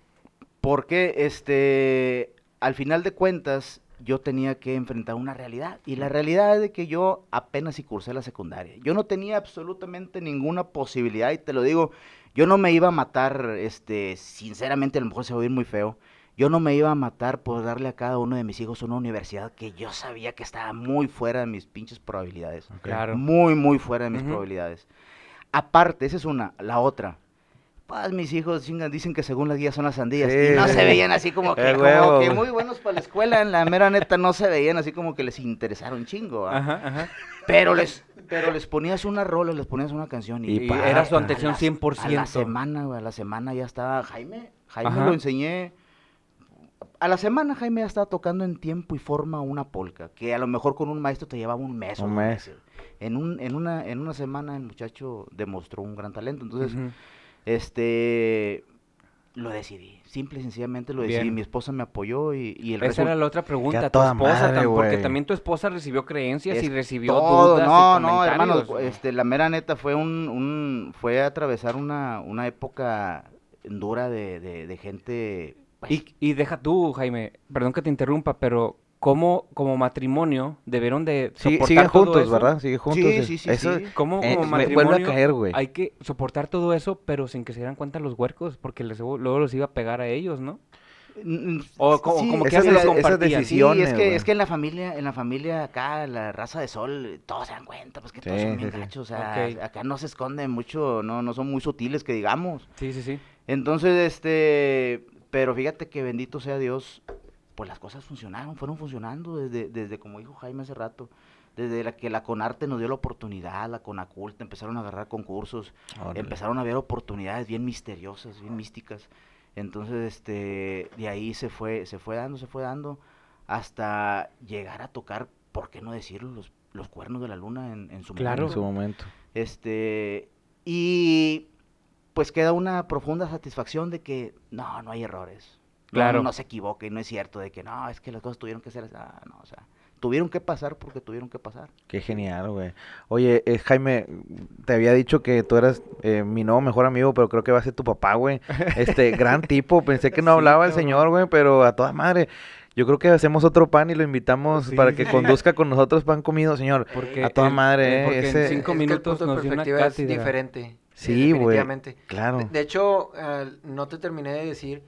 D: Porque, este, al final de cuentas, yo tenía que enfrentar una realidad. Y la realidad es de que yo apenas si cursé la secundaria. Yo no tenía absolutamente ninguna posibilidad, y te lo digo, yo no me iba a matar, este, sinceramente, a lo mejor se va a oír muy feo. Yo no me iba a matar por darle a cada uno de mis hijos una universidad que yo sabía que estaba muy fuera de mis pinches probabilidades.
A: Claro.
D: Muy, muy fuera de mis probabilidades. Aparte, esa es una. La otra. Pues mis hijos chingan, dicen que según las guías son las sandías.
B: Sí,
D: y no se veían así como <laughs> que,
B: Eh,
D: como que muy buenos para la escuela. En la mera neta no se veían así como que les interesaron chingo. ¿va?
A: Ajá, ajá.
D: Pero les pero les ponías una rola, les ponías una canción. Y,
A: era su atención
D: a la-
A: 100%.
D: A la semana, güey, a la semana ya estaba Jaime. Jaime
A: Ajá.
D: lo enseñé. A la semana Jaime ya estaba tocando en tiempo y forma una polca, que a lo mejor con un maestro te llevaba un mes.
B: Un mes.
D: En, un, en, una, en una semana el muchacho demostró un gran talento. Entonces. Este, lo decidí. Simple y sencillamente lo decidí.
A: Bien.
D: Mi esposa me apoyó y, y el
A: Esa era la otra pregunta, tu esposa,
B: madre,
A: porque también tu esposa recibió creencias y recibió
D: todo,
A: dudas
D: no,
A: y
D: no, hermano, este, la mera neta fue un, un fue atravesar una, una época dura de, de, de gente, pues,
A: Y, y deja tú, Jaime, perdón que te interrumpa, pero ¿cómo como matrimonio debieron de
B: Sí,
A: soportar
B: siguen
A: todo
B: juntos,
A: eso?
B: ¿verdad? Siguen juntos.
D: Sí, sí, sí,
B: Eso,
D: sí.
A: ¿Cómo
B: Eh,
A: como
B: me vuelve a
A: matrimonio
B: caer, güey.
A: hay que soportar todo eso, pero sin que se dieran cuenta los huercos, porque les, luego los iba a pegar a ellos, ¿no?
D: Mm,
A: O co- como que
B: esas
A: se lo
B: de- esas
A: compartían.
D: Sí,
B: decisiones,
D: es que, es que en la familia, en la familia acá, la raza de sol, todos se dan cuenta, pues que todos
B: Sí,
D: son bien
B: sí, sí.
D: gachos, o sea,
A: Ok.
D: acá no se esconden mucho, no, no son muy sutiles que digamos.
A: Sí, sí, sí.
D: Entonces, este, pero fíjate que bendito sea Dios, pues las cosas funcionaron, fueron funcionando desde, desde como dijo Jaime hace rato, desde la que la Conarte nos dio la oportunidad, la Conaculta, empezaron a agarrar concursos,
B: Órale.
D: empezaron a haber oportunidades bien misteriosas, bien místicas. Entonces, este, de ahí se fue, se fue dando, se fue dando, hasta llegar a tocar, ¿por qué no decirlo? Los, los cuernos de la luna en, en su
A: Claro.
B: En su momento.
D: este, y pues queda una profunda satisfacción de que no, no hay errores. No,
A: Claro.
D: No, se equivoque, no es cierto de que no, es que las cosas tuvieron que ser así. Ah, no, o sea, tuvieron que pasar porque tuvieron que pasar.
B: Qué genial, güey. Oye, eh, Jaime, te había dicho que tú eras eh, mi nuevo mejor amigo, pero creo que va a ser tu papá, güey. <laughs> Este, gran tipo. Pensé que no
A: Sí,
B: hablaba el señor, güey, pero a toda madre. Yo creo que hacemos otro pan y lo invitamos
A: Sí,
B: para que
A: sí.
B: conduzca con nosotros pan comido, señor.
A: Porque
B: A toda
A: el-
B: madre,
A: porque
B: eh, ese-
A: en cinco
C: Es que el
A: minutos
C: punto de
A: una
C: perspectiva es diferente.
B: Sí, güey.
C: definitivamente.
B: Claro.
C: De, de hecho, no te terminé de decir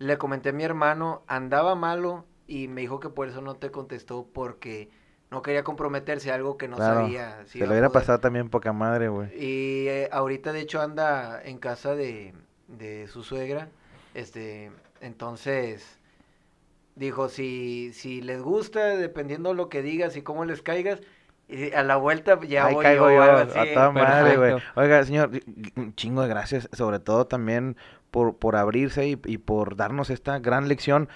C: Le comenté a mi hermano, andaba malo y me dijo que por eso no te contestó porque no quería comprometerse a algo que no
B: Claro,
C: sabía. si
B: Se hubiera
C: poder.
B: pasado también poca madre, güey.
C: Y eh, ahorita de hecho anda en casa de, de su suegra. Este, entonces dijo si si les gusta, dependiendo lo que digas y cómo les caigas, y a la vuelta ya
B: Ahí
C: voy
B: caigo
C: yo,
B: yo, a toda madre, güey. Oiga, señor, un chingo de gracias, sobre todo también por, por abrirse y, y por darnos esta gran lección,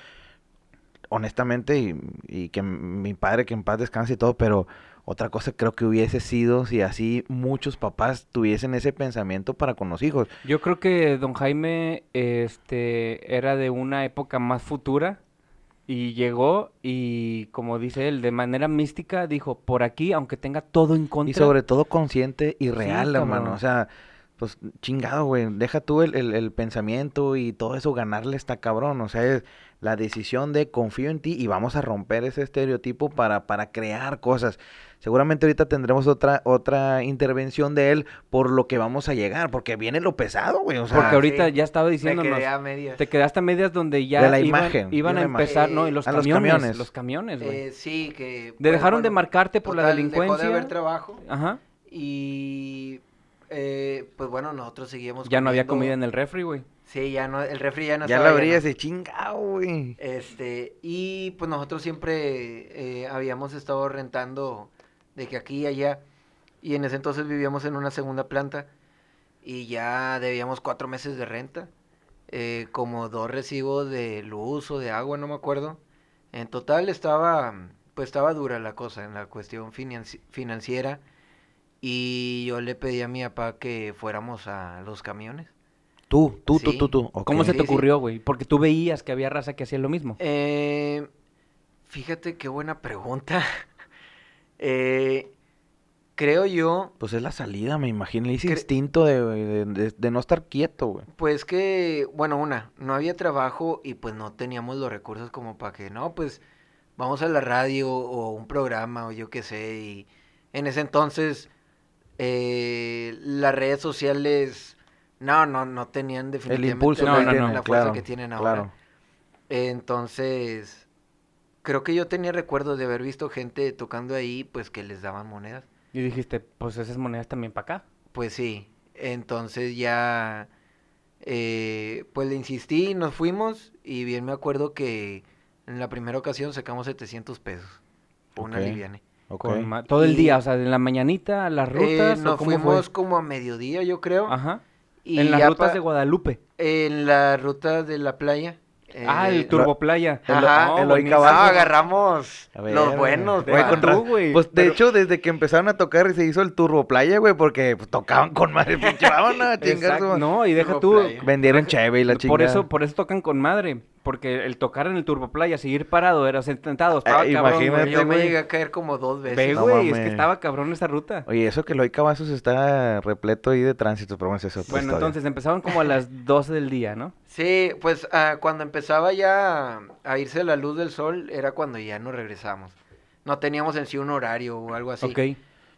B: honestamente, y, y que mi padre, que en paz descanse y todo, pero otra cosa creo que hubiese sido si así muchos papás tuviesen ese pensamiento para con los hijos.
A: Yo creo que don Jaime este, era de una época más futura y llegó y, como dice él, de manera mística dijo, por aquí, aunque tenga todo en contra.
B: Y sobre todo consciente y
A: Sí,
B: real, hermano. O sea, pues chingado, güey. Deja tú el, el- el pensamiento y todo eso, ganarle está cabrón. O sea, es la decisión de confío en ti y vamos a romper ese estereotipo para, para crear cosas. Seguramente ahorita tendremos otra, otra intervención de él por lo que vamos a llegar, porque viene lo pesado, güey. O sea,
A: Porque
C: Ah,
A: ahorita
C: sí.
A: ya estaba diciéndonos,
C: quedé a medias.
A: te quedaste a medias donde ya
B: De la
A: iban,
B: imagen,
A: iban a empezar, ¿no? Y los
B: A los
A: camiones, los camiones, güey.
C: Eh, sí, que... Pues,
A: dejaron de marcarte por la
C: total, Dejó de
A: delincuencia.
C: haber trabajo
A: Ajá.
C: y... eh, pues bueno, nosotros seguíamos
A: Ya no había comida en el refri, güey.
C: Sí, ya no, el refri ya no
B: ya
C: estaba
B: lo
C: lleno.
B: abrías y chingado, güey.
C: Este, y pues nosotros siempre eh, habíamos estado rentando de que aquí y allá, y en ese entonces vivíamos en una segunda planta, y ya debíamos cuatro meses de renta, eh, como dos recibos de luz o de agua, no me acuerdo. En total estaba, pues estaba dura la cosa en la cuestión financi- financiera, y yo le pedí a mi papá que fuéramos a los camiones.
B: Tú, tú, tú,
C: Sí.
B: tú, tú.
A: ¿Cómo se te
C: sí.
A: ocurrió, güey? Porque tú veías que había raza que hacía lo mismo.
C: Eh, fíjate qué buena pregunta. <laughs> Eh, creo yo,
B: Pues es la salida, me imagino. Ese
C: Cre-
B: instinto de, de- de- de no estar quieto, güey.
C: pues que, bueno, una, no había trabajo y pues no teníamos los recursos como para que, no, pues vamos a la radio o un programa o yo qué sé. Y en ese entonces eh, las redes sociales, no, no, no tenían
B: El
C: definitivamente
B: impulso
A: No,
B: que
A: no,
B: tiene,
A: no.
C: la fuerza
B: claro,
C: que tienen ahora.
B: claro.
C: Entonces, creo que yo tenía recuerdos de haber visto gente tocando ahí, pues que les daban monedas.
A: Y dijiste, pues esas monedas también para acá.
C: Pues sí, entonces ya, eh, pues le insistí, nos fuimos y bien me acuerdo que en la primera ocasión sacamos 700 pesos. Una
B: Ok.
C: liviane.
A: Con todo el
C: Y-
A: día, o sea, en la mañanita, a las rutas,
C: Eh,
A: ¿o
C: nos
A: cómo
C: fuimos
A: fue?
C: como a mediodía, yo creo.
A: Ajá.
C: Y
A: en las rutas
C: pa-
A: de Guadalupe.
C: En la ruta de la playa.
A: ah,
C: eh,
A: el Turboplaya.
C: Ajá,
A: No,
B: el
A: buenísimo.
B: Oica
C: Ah, agarramos
B: ver,
C: los buenos.
B: Güey, con
A: tú.
B: Pues de
A: Pero-
B: hecho, desde que empezaron a tocar y se hizo el Turbo Playa, güey, porque pues, tocaban con madre, <laughs> pinche a chingar
A: No, y deja tú.
C: Turboplaya.
B: Vendieron cheve y la chingada.
A: Por eso, por eso tocan con madre. Porque el tocar en el Turboplaya, seguir parado, era sentado, estaba
B: Eh,
A: cabrón, güey.
B: imagínate,
C: Yo me llegué a caer como dos veces.
A: Ve,
B: No
A: güey, es que estaba cabrón esa ruta.
B: Oye, eso que hoy Cavazos está repleto ahí de tránsito, pero bueno, es otra
A: Bueno,
B: historia.
A: entonces empezaron como a las 12 del día, ¿no?
C: Sí, pues ah, cuando empezaba ya a irse la luz del sol era cuando ya nos regresamos. No teníamos en sí un horario o algo así.
A: Ok.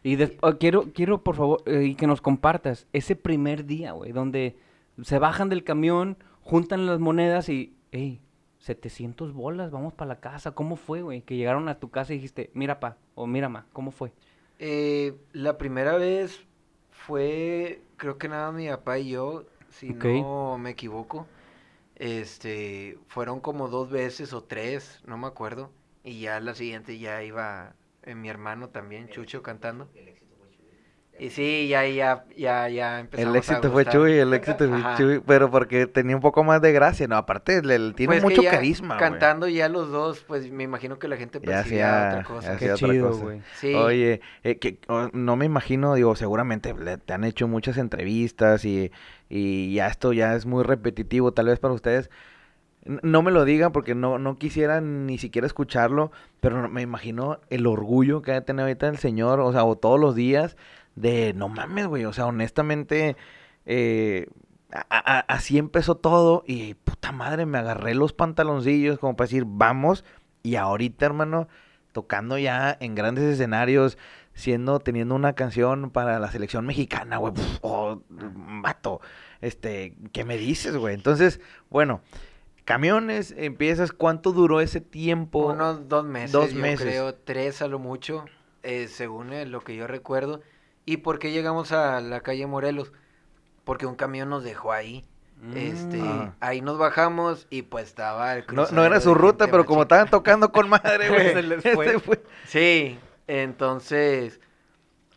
A: Y oh, quiero, quiero, por favor, eh, y que nos compartas ese primer día, güey, donde se bajan del camión, juntan las monedas y, hey, 700 bolas, vamos para la casa. ¿Cómo fue, güey? Que llegaron a tu casa y dijiste, mira, pa, o mira, ma, ¿cómo fue?
C: Eh, la primera vez fue, creo que nada, mi papá y yo, si no me equivoco. Este, fueron como dos veces o tres, no me acuerdo. Y ya la siguiente ya iba eh, mi hermano también, Chucho, cantando. Y sí, ya, ya, ya, ya empezamos
B: El
C: a
B: éxito fue. Chuy, el éxito fue. Chuy, pero porque tenía un poco más de gracia, no, aparte, le, le tiene
C: Pues
B: mucho carisma.
C: Cantando ya los dos, pues me imagino que la gente percibía
B: hacía-
C: otra cosa.
A: Qué
B: otra
A: chido, güey.
C: Sí.
B: Oye, eh, que, oh, no me imagino, digo, seguramente le- te han hecho muchas entrevistas y, y ya esto ya es muy repetitivo tal vez para ustedes. No me lo digan porque no, no quisiera ni siquiera escucharlo, pero me imagino el orgullo que ha de tener ahorita el señor, o sea, o todos los días de, no mames, güey, o sea, honestamente, eh, a- a- así empezó todo y puta madre, me agarré los pantaloncillos como para decir, vamos, y ahorita, hermano, tocando ya en grandes escenarios, siendo, teniendo una canción para la selección mexicana, güey, oh, vato, este, ¿qué me dices, güey? Entonces, bueno, camiones, empiezas, ¿cuánto duró ese tiempo?
C: Unos dos meses,
B: Dos
C: yo
B: meses.
C: creo, tres a lo mucho, eh, según eh, lo que yo recuerdo. ¿Y por qué llegamos a la calle Morelos? Porque un camión nos dejó ahí. Este,
B: Ah.
C: ahí nos bajamos y pues estaba el
B: No, no era su ruta, pero como estaban tocando con madre, <laughs> güey.
A: Se les
B: este
A: fue.
C: Sí, entonces,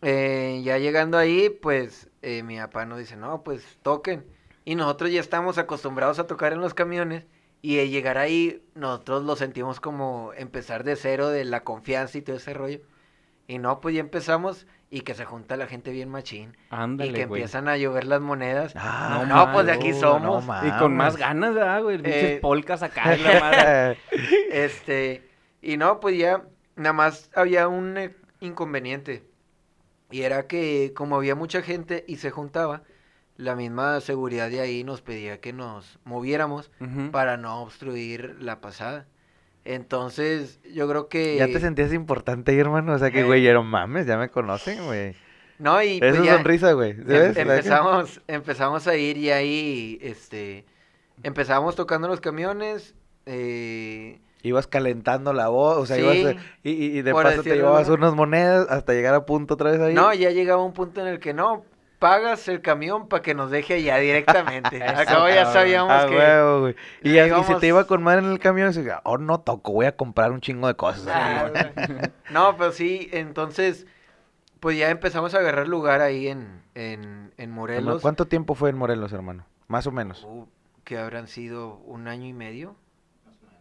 C: eh, ya llegando ahí, pues eh, mi papá nos dice, no, pues toquen. Y nosotros ya estamos acostumbrados a tocar en los camiones y al llegar ahí, nosotros lo sentimos como empezar de cero, de la confianza y todo ese rollo. Y no, pues ya empezamos y que se junta la gente bien machín.
A: Ándale,
C: y que
A: güey.
C: empiezan a llover las monedas.
B: Ah,
C: no, pues de aquí
B: no,
C: somos.
B: no
A: Y con más
B: mames.
A: ganas, ¿verdad, güey?
C: Eh, <laughs>
A: polcas acá. la madre. <laughs>
C: Este, y no, pues ya, nada más había un eh, inconveniente. Y era que como había mucha gente y se juntaba, la misma seguridad de ahí nos pedía que nos moviéramos para no obstruir la pasada. Entonces, yo creo que...
B: Ya te sentías importante hermano. O sea que,
C: Eh.
B: güey, eran mames, ya me conocen, güey.
C: No, y pues
B: Esa
C: ya
B: sonrisa, güey.
C: em- empezamos, empezamos a ir y ahí, este, empezamos tocando los camiones, eh,
B: Ibas calentando la voz, o sea,
C: Sí,
B: ibas, y, y- de paso te llevabas
C: ¿no?
B: unas monedas hasta llegar a punto otra vez ahí.
C: No, ya llegaba un punto en el que no, pagas el camión para que nos deje allá directamente. <laughs> Acabo ya sabíamos
B: Ah,
C: que...
B: huevo, güey. Y, se te iba con madre en el camión y se oh, no toco, voy a comprar un chingo de cosas.
C: Ah, no, pero sí, entonces, pues ya empezamos a agarrar lugar ahí en, en, en Morelos.
B: ¿Cuánto tiempo fue en Morelos, hermano? Más o menos.
C: Uh, que habrán sido un año y medio,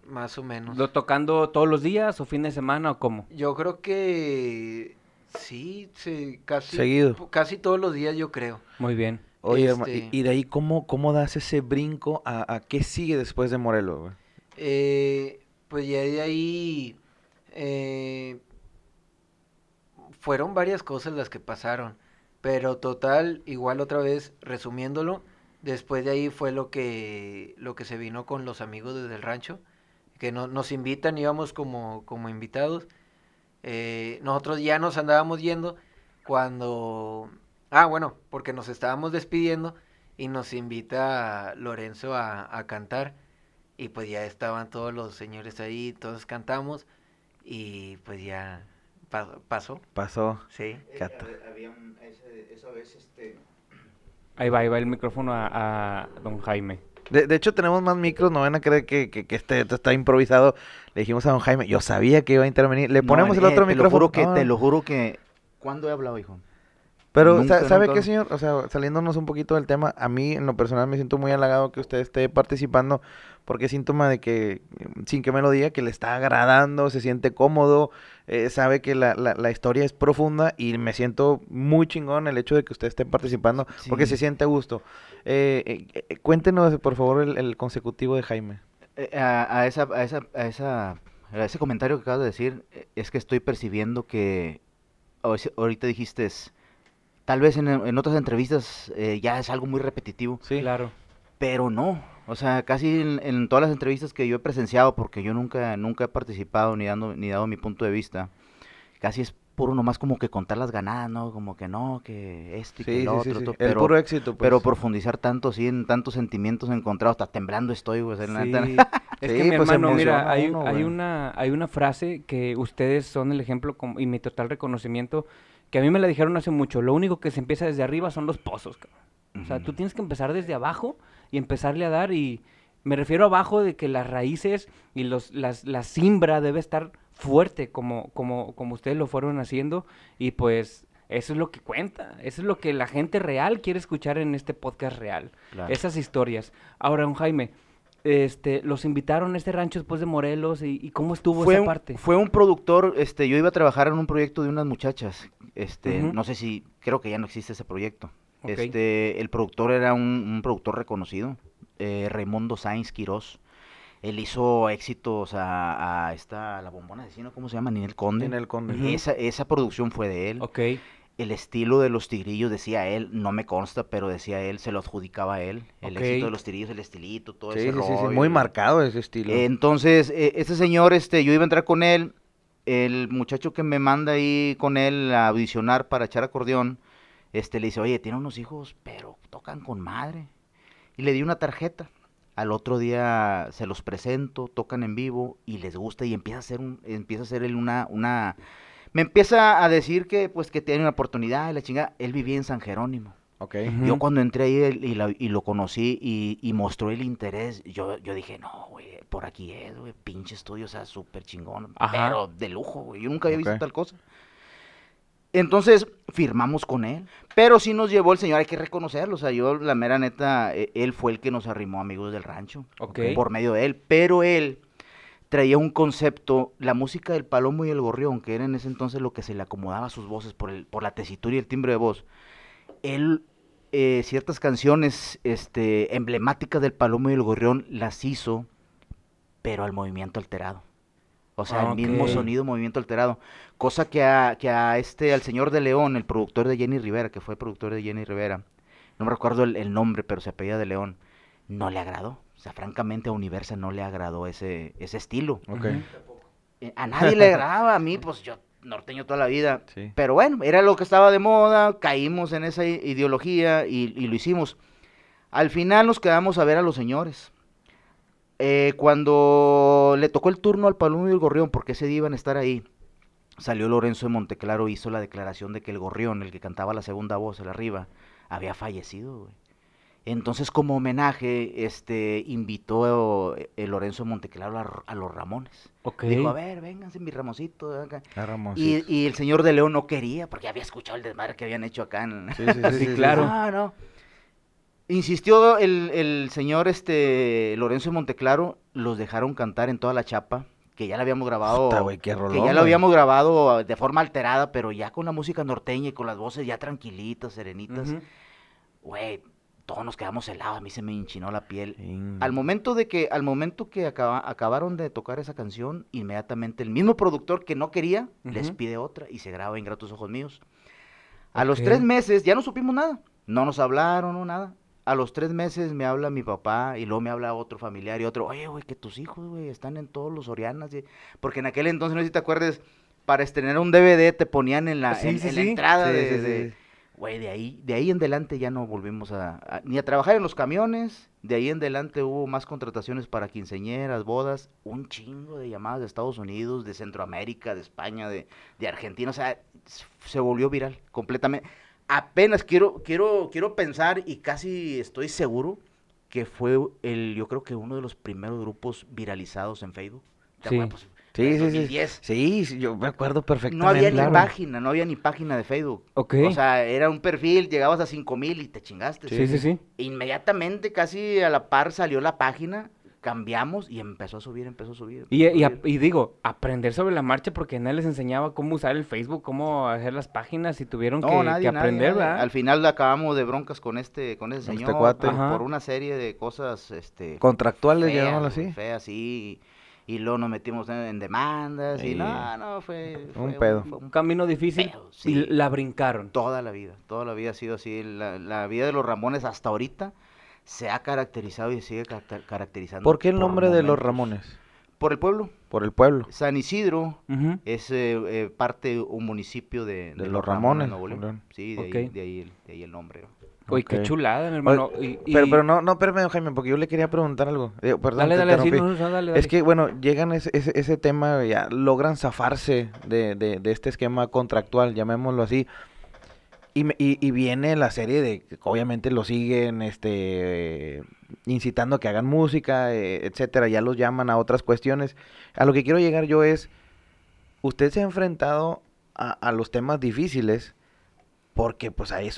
C: más o menos.
A: ¿Lo tocando todos los días o fin de semana o cómo?
C: Yo creo que sí, sí, casi,
B: Seguido.
C: casi todos los días yo creo.
A: Muy bien.
B: Oye, hermano,
C: Este-
B: y, y de ahí, ¿cómo, cómo das ese brinco a, a qué sigue después de Morelos, güey?
C: Eh, pues ya de ahí eh, fueron varias cosas las que pasaron, pero total, igual otra vez resumiéndolo, después de ahí fue lo que lo que se vino con los amigos desde el rancho, que no- nos invitan, íbamos como, como invitados. Eh, nosotros ya nos andábamos yendo cuando... Ah, bueno, porque nos estábamos despidiendo y nos invita Lorenzo a, a cantar. Y pues ya estaban todos los señores ahí, todos cantamos y pues ya pa- pasó,
B: Pasó.
C: sí.
B: Cata.
D: esa vez, este...
A: Ahí va, ahí va el micrófono a, a don Jaime.
B: De, de hecho, tenemos más micros, no van a creer que, que, que este esto está improvisado. Le dijimos a don Jaime, yo sabía que iba a intervenir. Le ponemos el otro
D: te
B: micrófono.
D: Lo juro que,
B: No,
D: Te
B: no.
D: lo juro que... ¿Cuándo he hablado, hijo?
B: Pero,
D: Nunca,
B: ¿sabe
D: nunca.
B: qué, señor? O sea, saliéndonos un poquito del tema, a mí en lo personal me siento muy halagado que usted esté participando porque es síntoma de que, sin que me lo diga, que le está agradando, se siente cómodo, eh, sabe que la, la, la historia es profunda y me siento muy chingón el hecho de que usted esté participando porque se siente a gusto. Eh, eh, eh, cuéntenos, por favor, el, el consecutivo de Jaime.
D: Eh, a, a esa, a, esa, a, esa, a ese comentario que acabas de decir, es que estoy percibiendo que ahorita dijiste, es- tal vez en, en otras entrevistas eh, ya es algo muy repetitivo,
B: Sí.
A: Claro.
D: pero no. O sea, casi en, en todas las entrevistas que yo he presenciado, porque yo nunca, nunca he participado ni, dando, ni dado mi punto de vista, casi es puro nomás como que contar las ganadas, ¿no? Como que no, que esto y que
B: Sí,
D: lo
B: sí,
D: otro,
B: sí, sí.
D: to-
B: El
D: pero,
B: puro éxito, pues.
D: pero profundizar tanto, sí, en tantos sentimientos encontrados, hasta temblando estoy, güey. neta- <laughs>
A: Es
B: Sí,
A: que mi
B: pues,
A: hermano, mira, hay,
B: uno,
A: hay
B: güey.
A: una, hay una frase que ustedes son el ejemplo como- y mi total reconocimiento, que a mí me la dijeron hace mucho, lo único que se empieza desde arriba son los pozos, cabrón. O sea, tú tienes que empezar desde abajo y empezarle a dar y me refiero abajo de que las raíces y los, las, la siembra debe estar fuerte como, como, como ustedes lo fueron haciendo y pues eso es lo que cuenta, eso es lo que la gente real quiere escuchar en este podcast real,
D: Claro.
A: esas historias. Ahora, don Jaime, este, los invitaron a este rancho después de Morelos y, y cómo estuvo
D: fue
A: esa
D: un,
A: parte.
D: Fue un productor, este, yo iba a trabajar en un proyecto de unas muchachas, este, no sé si, creo que ya no existe ese proyecto. Este, el productor era un, un productor reconocido, eh, Raimundo Sainz Quirós. Él hizo éxitos a, a esta, a la bombona de Cino, ¿cómo se llama? Ninel Conde.
B: En el conde.
D: Esa, esa producción fue de él.
A: Ok,
D: El estilo de los tigrillos, decía él, no me consta, pero decía él, se lo adjudicaba a él. El
A: Ok.
D: éxito de los tigrillos, el estilito, todo
B: Sí,
D: ese
B: sí, sí, muy marcado ese estilo.
D: entonces, eh, este señor, este, yo iba a entrar con él, el muchacho que me manda ahí con él a audicionar para echar acordeón, este, le dice, oye, tiene unos hijos, pero tocan con madre. Y le di una tarjeta al otro día se los presento, tocan en vivo y les gusta y empieza a hacer un, empieza a hacer él una, una, me empieza a decir que pues que tiene una oportunidad y la chingada, él vivía en San Jerónimo.
B: Ok.
A: Ujú.
D: Yo cuando entré ahí él- y, la- y lo conocí y, y mostró el interés, yo, yo dije, no, güey, por aquí es, güey, pinche estudio, o sea, súper chingón,
A: Ajá.
D: pero de lujo, güey, yo nunca había visto tal cosa. Entonces firmamos con él, pero sí nos llevó el señor, hay que reconocerlo, o sea, yo la mera neta, eh, él fue el que nos arrimó amigos del rancho, por medio de él, pero él traía un concepto, la música del palomo y el gorrión, que era en ese entonces lo que se le acomodaba a sus voces por, el, por la tesitura y el timbre de voz, él eh, ciertas canciones este, emblemáticas del palomo y el gorrión las hizo, pero al movimiento alterado. O sea,
A: Ah,
D: el mismo
A: ok.
D: sonido, movimiento alterado. Cosa que a, que a este, al señor de León, el productor de Jenny Rivera, que fue productor de Jenny Rivera, no me recuerdo el, el nombre, pero se apellida de León, no le agradó. O sea, francamente a Universal no le agradó ese, ese estilo.
B: Ok.
A: Ujú.
D: Eh, A nadie le agradaba, a mí, <laughs> pues yo norteño toda la vida.
B: Sí.
D: Pero bueno, era lo que estaba de moda, caímos en esa ideología y, y lo hicimos. Al final nos quedamos a ver a los señores. Eh, cuando le tocó el turno al Palomo y el Gorrión, porque ese día iban a estar ahí, salió Lorenzo de Monteclaro, hizo la declaración de que el Gorrión, el que cantaba la segunda voz, el arriba, había fallecido, güey. Entonces, como homenaje, este, invitó eh, el Lorenzo de Monteclaro a, a los Ramones.
A: Ok.
D: Dijo, a ver, vénganse mi Ramoncito. acá".
B: Ah,
D: Y, y el señor de León no quería, porque había escuchado el desmadre que habían hecho acá en...
B: Sí, sí, sí,
A: Sí, claro.
D: Ah, no. Insistió el, el señor este Lorenzo de Monteclaro, los dejaron cantar en toda la chapa, que ya la habíamos grabado,
B: Puta,
D: que ya lo habíamos grabado de forma alterada, pero ya con la música norteña y con las voces ya tranquilitas, serenitas. Güey, todos nos quedamos helados, a mí se me hinchinó la piel. Al momento de que, al momento que acaba- acabaron de tocar esa canción, inmediatamente el mismo productor que no quería, les pide otra y se graba en Gratos Ojos Míos. A los tres meses ya no supimos nada, no nos hablaron o nada. A los tres meses me habla mi papá y luego me habla otro familiar y otro, oye, güey, que tus hijos, güey, están en todos los Orianas. y-". Porque en aquel entonces, no sé si te acuerdes, para estrenar un DVD te ponían en la,
A: Sí,
D: en,
A: sí,
D: en la
A: sí.
D: entrada de... Güey, de ahí, de ahí en adelante ya no volvimos a, a- ni a trabajar en los camiones, de ahí en adelante hubo más contrataciones para quinceñeras, bodas, un chingo de llamadas de Estados Unidos, de Centroamérica, de España, de, de Argentina, o sea, se volvió viral completamente. Apenas quiero, quiero, quiero pensar y casi estoy seguro que fue el, yo creo que uno de los primeros grupos viralizados en Facebook. ¿Te
A: Sí.
D: acuerdas? Pues,
B: Sí, sí, sí.
D: 2010.
B: Sí, sí, yo me acuerdo perfectamente.
D: No había
B: claro.
D: ni página, no había ni página de Facebook.
A: Ok.
D: O sea, era un perfil, llegabas a 5000 y te chingaste.
A: sí, sí, sí.
D: Inmediatamente, casi a la par, salió la página, cambiamos y empezó a subir, empezó a subir.
A: Y,
D: empezó
A: y,
D: a subir.
A: y digo, aprender sobre la marcha porque nadie les enseñaba cómo usar el Facebook, cómo hacer las páginas y tuvieron
D: No,
A: que,
D: nadie,
A: que
D: nadie,
A: aprender,
D: nadie.
A: ¿verdad?
D: Al final acabamos de broncas con este, con ese
B: este
D: señor,
B: cuate.
D: por, una serie de cosas, este,
B: Contractuales, llamémoslo así.
D: feas, sí. Y luego nos metimos en, en demandas y no, no, fue,
B: Un pedo.
D: fue
A: Un camino difícil y la brincaron.
D: Toda la vida, toda la vida ha sido así. La, la vida de los Ramones hasta ahorita se ha caracterizado y sigue caracter- caracterizando.
B: ¿Por qué el nombre de los. Ramones?
D: Por el pueblo.
B: Por el pueblo.
D: San Isidro es eh, eh, parte, un municipio de,
B: De los Ramones,
D: Nuevo. Sí, de, ahí, de, ahí el, de ahí el nombre. ¿no?
A: Uy, qué chulada, mi hermano.
B: Oye,
A: Y-
B: Pero,
A: y-
B: pero no, no, espérame, Jaime, porque yo le quería preguntar algo. Eh, perdón,
A: Dale, dale, sí,
B: interrumpí.
A: no, no, dale, dale.
B: Es que, bueno, llegan ese, ese, ese tema, ya logran zafarse de, de, de este esquema contractual, llamémoslo así. Y, y, y viene la serie de, que obviamente lo siguen, este, incitando a que hagan música, eh, etcétera, ya los llaman a otras cuestiones. A lo que quiero llegar yo es, usted se ha enfrentado a, los temas difíciles porque pues hay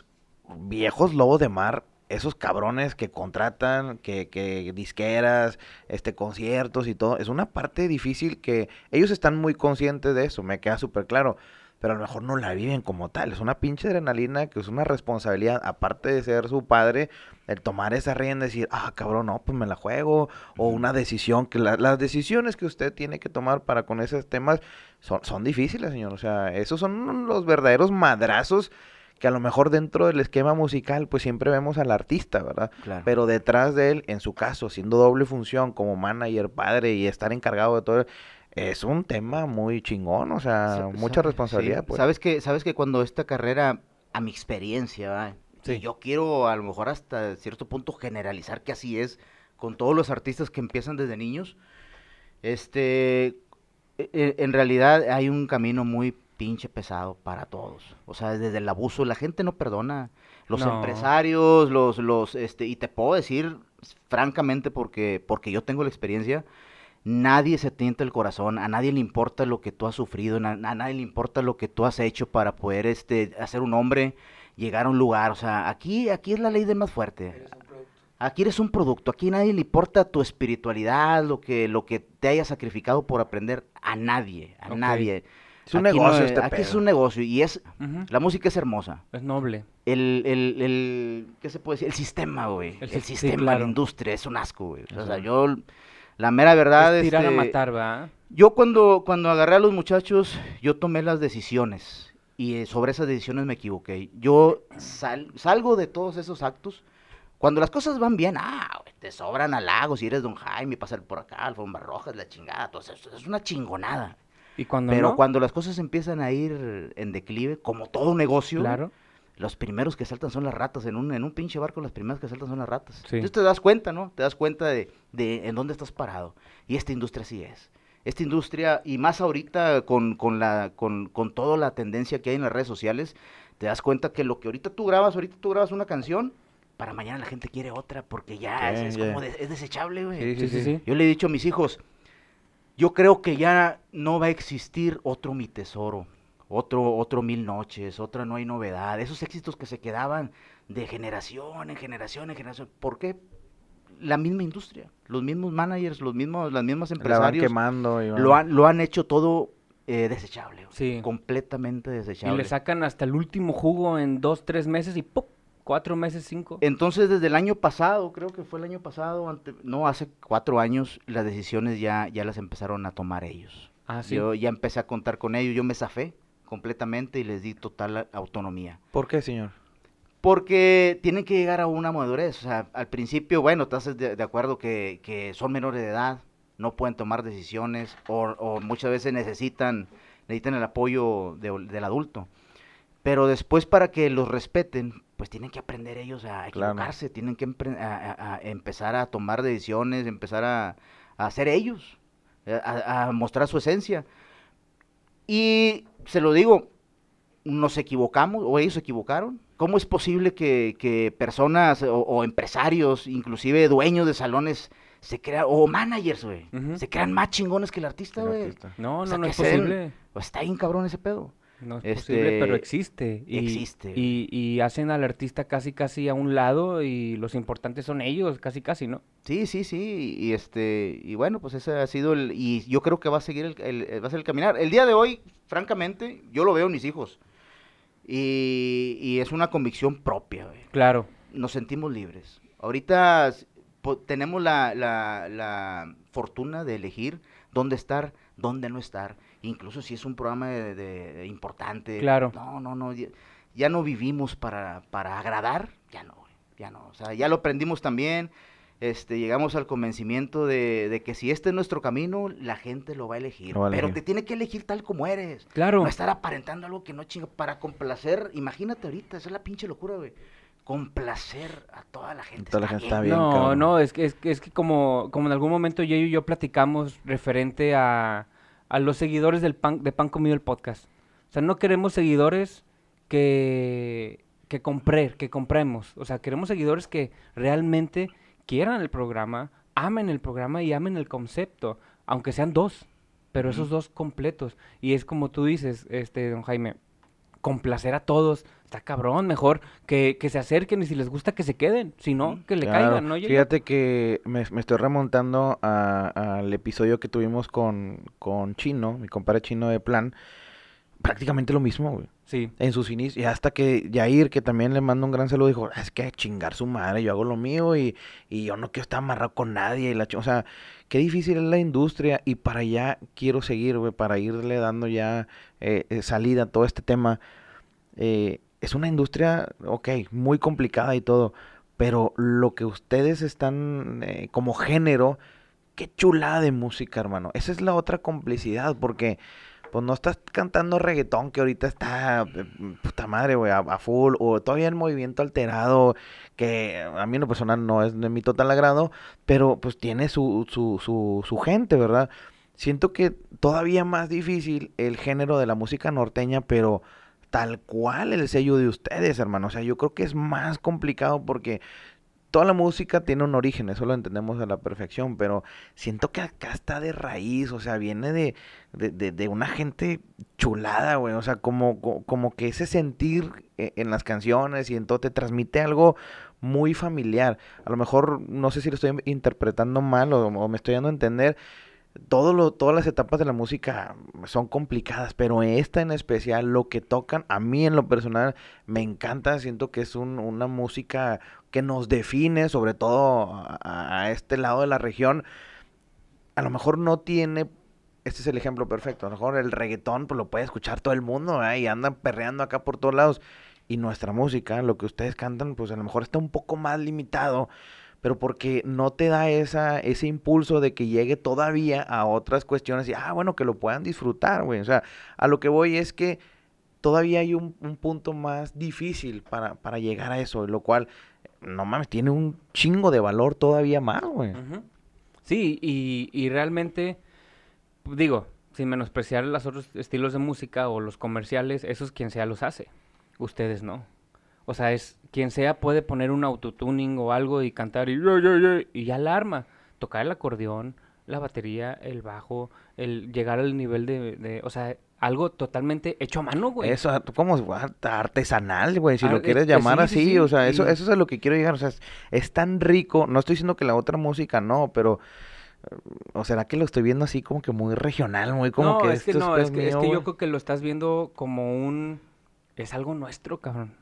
B: viejos lobos de mar, esos cabrones que contratan, que, que disqueras, este conciertos y todo, es una parte difícil que ellos están muy conscientes de eso, me queda súper claro, pero a lo mejor no la viven como tal, es una pinche adrenalina que es una responsabilidad, aparte de ser su padre, el tomar esa rienda y decir, ah, cabrón, no, pues me la juego, o una decisión, que la- las decisiones que usted tiene que tomar para con esos temas son, son difíciles, señor, o sea, esos son los verdaderos madrazos que a lo mejor dentro del esquema musical, pues siempre vemos al artista, ¿verdad?
D: Claro.
B: Pero detrás de él, en su caso, siendo doble función como manager, padre y estar encargado de todo, es un tema muy chingón, o sea, mucha
D: sa-
B: responsabilidad,
D: sí.
B: pues.
D: Sabes que, sabes que cuando esta carrera, a mi experiencia, yo quiero a lo mejor hasta cierto punto generalizar que así es con todos los artistas que empiezan desde niños, este, e- e- en realidad hay un camino muy pinche pesado para todos. O sea, desde el abuso, la gente no perdona. Los
A: No.
D: empresarios, los, los, este, y te puedo decir francamente porque, porque yo tengo la experiencia, nadie se tienta el corazón, a nadie le importa lo que tú has sufrido, a, nadie le importa lo que tú has hecho para poder este, hacer un hombre, llegar a un lugar. O sea, aquí, aquí es la ley del más fuerte. Aquí eres un producto, aquí a nadie le importa tu espiritualidad, lo que, lo que te hayas sacrificado por aprender, a nadie, a nadie.
B: Es un
D: Aquí no
B: negocio
D: es-
B: este
D: Aquí es un negocio y es, la música es hermosa.
A: Es noble.
D: El, el, el, ¿qué se puede decir? El sistema, güey.
A: El
D: El,
A: si- sí,
D: sistema,
A: claro.
D: la industria, es un asco, güey. O sea, yo, la mera verdad,
A: es tirar a
D: este,
A: matar, ¿verdad?
D: yo cuando, cuando agarré a los muchachos, yo tomé las decisiones y eh, sobre esas decisiones me equivoqué. Yo sal- salgo de todos esos actos. Cuando las cosas van bien, ah, te sobran halagos y eres don Jaime, pasar por acá, alfombras rojas, la chingada, todo eso, es una chingonada.
A: Y cuando
D: Pero
A: no,
D: cuando las cosas empiezan a ir en declive, como todo negocio,
A: claro.
D: Los primeros que saltan son las ratas. En un, en un pinche barco, las primeras que saltan son las ratas.
A: Sí.
D: Entonces te das cuenta, ¿no? Te das cuenta de, de en dónde estás parado. Y esta industria sí es. Esta industria, y más ahorita con, con, la, con, con toda la tendencia que hay en las redes sociales, te das cuenta que lo que ahorita tú grabas, ahorita tú grabas una canción, para mañana la gente quiere otra, porque ya
B: Sí,
D: es, como de- es desechable, güey.
B: Sí,
A: Sí, sí, sí.
D: Yo le he dicho a mis hijos, yo creo que ya no va a existir otro Mi Tesoro, otro, otro Mil Noches, otra No Hay Novedad, esos éxitos que se quedaban de generación en generación en generación. ¿Por qué? La misma industria, los mismos managers, los mismos, las mismas
B: La van
D: empresarios
B: quemando. Y
D: lo han, lo han hecho todo eh, desechable,
A: Sí.
D: completamente
A: Y
D: desechable.
A: le sacan hasta el último jugo en dos, tres meses y ¡pum! Cuatro meses, cinco.
D: Entonces, desde el año pasado, creo que fue el año pasado, ante- no, hace cuatro años, las decisiones ya, ya las empezaron a tomar ellos.
A: Ah, sí.
D: Yo ya empecé a contar con ellos, yo me zafé completamente y les di total autonomía.
B: ¿Por qué, señor?
D: Porque tienen que llegar a una madurez. O sea, al principio, bueno, estás de, de acuerdo que, que son menores de edad, no pueden tomar decisiones o, o muchas veces necesitan, necesitan el apoyo de- del adulto. Pero después para que los respeten, pues tienen que aprender ellos a
B: Claro.
D: equivocarse, tienen que a- a- empezar a tomar decisiones, empezar a, a ser ellos, eh, a, a mostrar su esencia. Y se lo digo, nos equivocamos o ellos se equivocaron. ¿Cómo es posible que, que personas o, o empresarios, inclusive dueños de salones, se crean, o managers, güey, se crean más chingones que el artista, güey?
A: No,
D: O
A: no,
D: sea,
A: no es
D: se den-
A: posible.
D: Pues está bien cabrón ese pedo.
A: No es
D: Este,
A: posible, pero existe. Y,
D: existe.
A: Y, y hacen al artista casi, casi a un lado y los importantes son ellos, casi, casi, ¿no?
D: Sí, sí, sí, y este, y bueno, pues ese ha sido el, y yo creo que va a seguir el, el- va a ser el caminar. El día de hoy, francamente, yo lo veo en mis hijos, y, y es una convicción propia, güey.
A: Claro.
D: nos sentimos libres. Ahorita po- tenemos la, la- la fortuna de elegir dónde estar, dónde no estar. Incluso si es un programa de, de- importante.
A: Claro.
D: No, no, no. Ya, ya no vivimos para, para agradar. Ya no, güey, ya no. O sea, ya lo aprendimos también. Este, llegamos al convencimiento de, de que si este es nuestro camino, la gente lo va a elegir.
B: Lo va a
D: Pero te tiene que elegir tal como eres.
A: Claro.
D: No estar aparentando algo que no chinga. Para complacer, imagínate ahorita, esa es la pinche locura, güey. Complacer a toda la gente.
B: Toda la gente está
D: bien.
B: bien,
A: no,
B: cabrón.
A: no, es que, es que, es que como, como en algún momento yo y yo platicamos referente a, a los seguidores del pan, de Pan Comido el podcast. O sea, no queremos seguidores que, que comprar, que compremos. O sea, queremos seguidores que realmente quieran el programa, amen el programa y amen el concepto, aunque sean dos, pero esos dos completos. Y es como tú dices, este, don Jaime, complacer a todos, está cabrón, mejor que, que se acerquen y si les gusta que se queden, si no, que le
B: Claro,
A: caigan, ¿no?
B: Fíjate que me, me estoy remontando al episodio que tuvimos con, con Chino, mi compadre Chino de Plan. Prácticamente lo mismo, güey. En sus inicios, y hasta que Yair, que también le mando un gran saludo, dijo, "Ah, es que chingar su madre, yo hago lo mío y, y yo no quiero estar amarrado con nadie. Y la, chi-". o sea, qué difícil es la industria y para allá quiero seguir, para irle dando ya eh, eh, salida a todo este tema. Eh, es una industria, ok, muy complicada y todo, pero lo que ustedes están eh, como género, qué chulada de música, hermano. Esa es la otra complicidad, porque pues no estás cantando reggaetón que ahorita está, eh, puta madre, güey, a, full, o todavía el movimiento alterado, que a mí en lo personal no es de mi total agrado, pero pues tiene su, su, su, su gente, ¿verdad? Siento que todavía más difícil el género de la música norteña, pero tal cual el sello de ustedes, hermano. O sea, yo creo que es más complicado porque toda la música tiene un origen, eso lo entendemos a la perfección, pero siento que acá está de raíz, o sea, viene de, de, de- de una gente chulada, güey, o sea, como, co- como que ese sentir eh, en las canciones y en todo te transmite algo muy familiar. A lo mejor, no sé si lo estoy interpretando mal o, o me estoy dando a entender, todo lo, todas las etapas de la música son complicadas, pero esta en especial, lo que tocan, a mí en lo personal me encanta, siento que es un- una música que nos define, sobre todo a, a este lado de la región. A lo mejor no tiene, este es el ejemplo perfecto, a lo mejor el reggaetón pues lo puede escuchar todo el mundo ¿verdad? y andan perreando acá por todos lados. Y nuestra música, lo que ustedes cantan, pues a lo mejor está un poco más limitado, pero porque no te da esa, ese impulso de que llegue todavía a otras cuestiones y, ah, bueno, que lo puedan disfrutar, güey. O sea, a lo que voy es que todavía hay un, un punto más difícil para, para llegar a eso, lo cual, no mames, tiene un chingo de valor todavía más, güey.
A: Sí, y, y realmente, digo, sin menospreciar los otros estilos de música o los comerciales, esos quien sea los hace. Ustedes no. O sea, es quien sea puede poner un autotuning o algo y cantar y, y ya la arma. Tocar el acordeón, la batería, el bajo, el llegar al nivel de, de- o sea, algo totalmente hecho a mano, güey.
B: Eso, como si fuera artesanal, güey, si
A: Ah,
B: lo quieres llamar
A: sí, sí,
B: así,
A: sí,
B: o sea, eso, eso es a lo que quiero llegar, o sea, es, es tan rico, no estoy diciendo que la otra música no, pero, eh, o será que lo estoy viendo así como que muy regional, muy como
A: no,
B: que
A: es que no,
B: pedo
A: es que, es
B: mío,
A: que yo creo que lo estás viendo como un... Es algo nuestro, cabrón.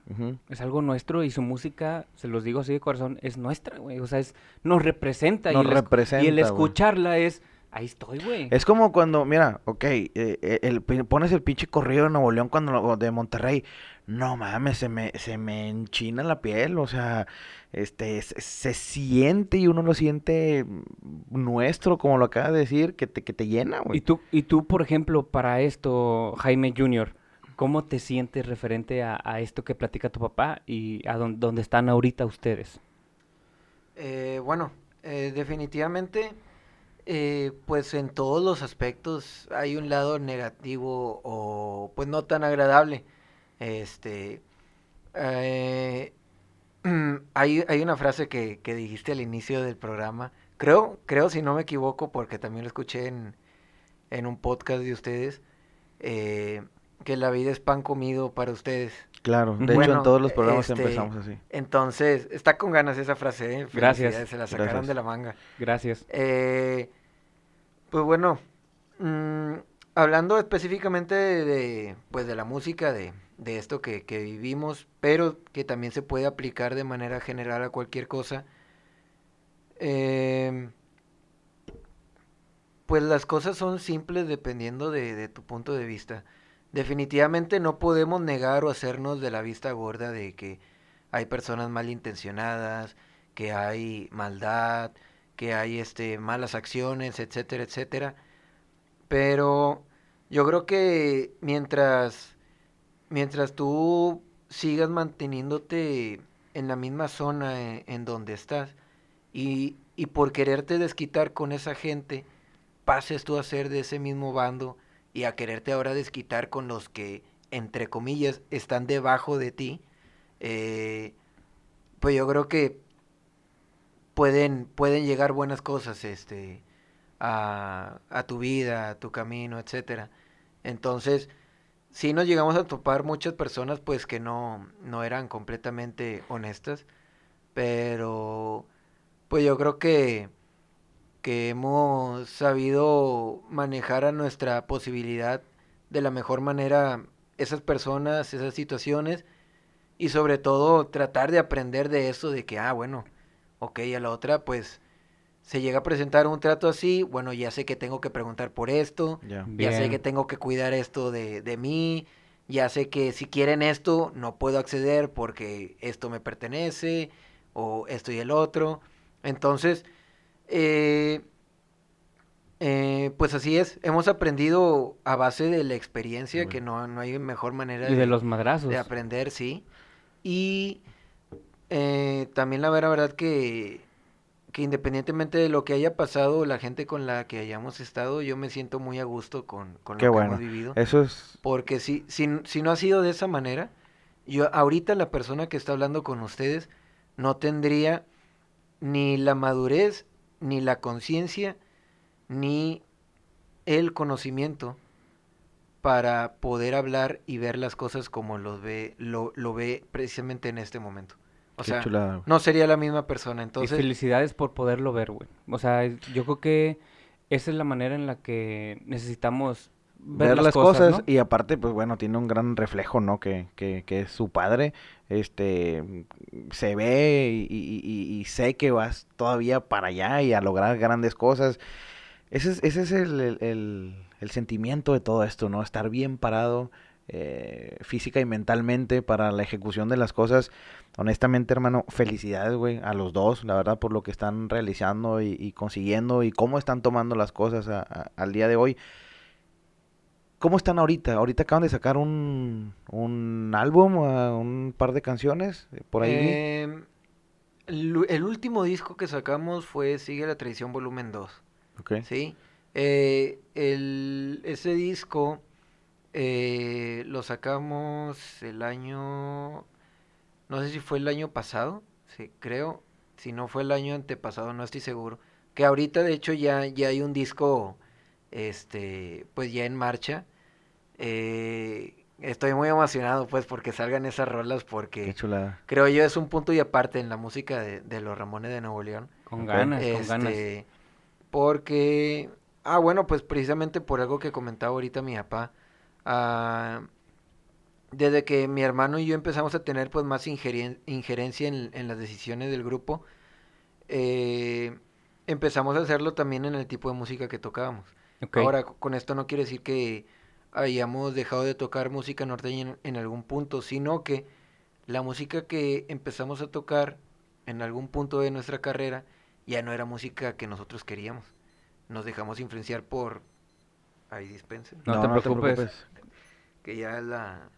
A: Es algo nuestro y su música, se los digo así de corazón, es nuestra, güey. O sea, es, nos representa.
B: Nos
A: y el,
B: representa,
A: Y el escucharla es, ahí estoy, güey.
B: Es como cuando, mira, ok, eh, eh, el, pones el pinche corrido de Nuevo León cuando de Monterrey. No mames, se me, se me enchina la piel, o sea, este, se, se siente y uno lo siente nuestro, como lo acabas de decir, que te, que te llena,
A: Y
B: güey.
A: tú, y tú, por ejemplo, para esto, Jaime Jr., ¿cómo te sientes referente a, esto que platica tu papá y a donde están ahorita ustedes?
C: Eh, bueno, eh, definitivamente, eh, pues en todos los aspectos hay un lado negativo o pues no tan agradable. Este, <clears throat> hay, hay una frase que, que dijiste al inicio del programa, creo, creo si no me equivoco, porque también lo escuché en, en un podcast de ustedes, que la vida es pan comido para ustedes.
B: Claro, de hecho en todos los programas
C: este,
B: empezamos así.
C: Entonces, está con ganas esa frase, ¿eh?
A: Gracias.
C: Felicidades, Se la sacaron
B: Gracias.
C: de la manga.
A: Gracias.
C: Eh, pues bueno, mm, hablando específicamente de, de, pues de la música, de, de esto que, que vivimos, pero que también se puede aplicar de manera general a cualquier cosa. em, pues las cosas son simples dependiendo de, de tu punto de vista. Definitivamente no podemos negar o hacernos de la vista gorda de que hay personas malintencionadas, que hay maldad, que hay este malas acciones, etcétera, etcétera. Pero yo creo que mientras mientras tú sigas manteniéndote en la misma zona en, en donde estás y, y por quererte desquitar con esa gente, pases tú a ser de ese mismo bando y a quererte ahora desquitar con los que, entre comillas, están debajo de ti, eh, pues yo creo que pueden, pueden llegar buenas cosas este, a, a tu vida, a tu camino, etcétera. Entonces, sí nos llegamos a topar muchas personas pues que no, no eran completamente honestas, pero pues yo creo que, que hemos sabido manejar a nuestra posibilidad de la mejor manera esas personas, esas situaciones y sobre todo tratar de aprender de eso, de que, ah, bueno, ok, a la otra pues se llega a presentar un trato así, bueno, ya sé que tengo que preguntar por esto,
B: Ya.
C: ya sé que tengo que cuidar esto de, de mí, ya sé que si quieren esto no puedo acceder porque esto me pertenece o esto y el otro. Entonces, eh, Eh, pues así es, hemos aprendido a base de la experiencia, que no, no hay mejor manera
A: Y de los madrazos.
C: de aprender, sí. Y eh, también la vera verdad que, que independientemente de lo que haya pasado, la gente con la que hayamos estado, yo me siento muy a gusto con, con
B: Qué
C: lo que
B: bueno.
C: hemos vivido.
B: Eso es...
C: Porque si, si, si no ha sido de esa manera, yo ahorita la persona que está hablando con ustedes no tendría ni la madurez, ni la conciencia, ni el conocimiento para poder hablar y ver las cosas como lo ve, lo, lo ve precisamente en este momento. O
B: qué
C: sea,
B: chulada,
C: no sería la misma persona.
A: y
C: Entonces,
A: felicidades por poderlo ver, güey. O sea, yo creo que esa es la manera en la que necesitamos ver,
B: ver, las cosas,
A: ¿no?
B: y aparte pues bueno tiene un gran reflejo no que, que, que es su padre este se ve y, y- y- y sé que vas todavía para allá y a lograr grandes cosas. Ese es, ese es el, el- el- el sentimiento de todo esto no estar bien parado eh, física y mentalmente para la ejecución de las cosas. Honestamente hermano felicidades güey a los dos la verdad por lo que están realizando y, y consiguiendo y cómo están tomando las cosas a- a- al día de hoy ¿Cómo están ahorita? Ahorita acaban de sacar un, un álbum, uh, un par de canciones, eh, por ahí.
C: em, el, último disco que sacamos fue Sigue la Tradición Volumen 2.
B: Ok.
C: Sí. Eh, el, ese disco eh, lo sacamos el año, no sé si fue el año pasado, sí, creo. Si no fue el año antepasado, no estoy seguro. Que ahorita, de hecho, ya, ya hay un disco, este, pues ya en marcha. Eh, estoy muy emocionado, pues, porque salgan esas rolas, porque creo yo es un punto y aparte en la música de, de los Ramones de Nuevo León.
A: Con ganas, con ganas.
C: Este, porque, ah, bueno, pues precisamente por algo que comentaba ahorita mi papá, ah, desde que mi hermano y yo empezamos a tener pues más injerencia en, en las decisiones del grupo, eh, empezamos a hacerlo también en el tipo de música que tocábamos. Ahora, co- con esto no quiere decir que hayamos dejado de tocar música norteña en, en algún punto, sino que la música que empezamos a tocar en algún punto de nuestra carrera ya no era música que nosotros queríamos. Nos dejamos influenciar por... Ahí dispensen.
A: No te preocupes.
C: Que ya la...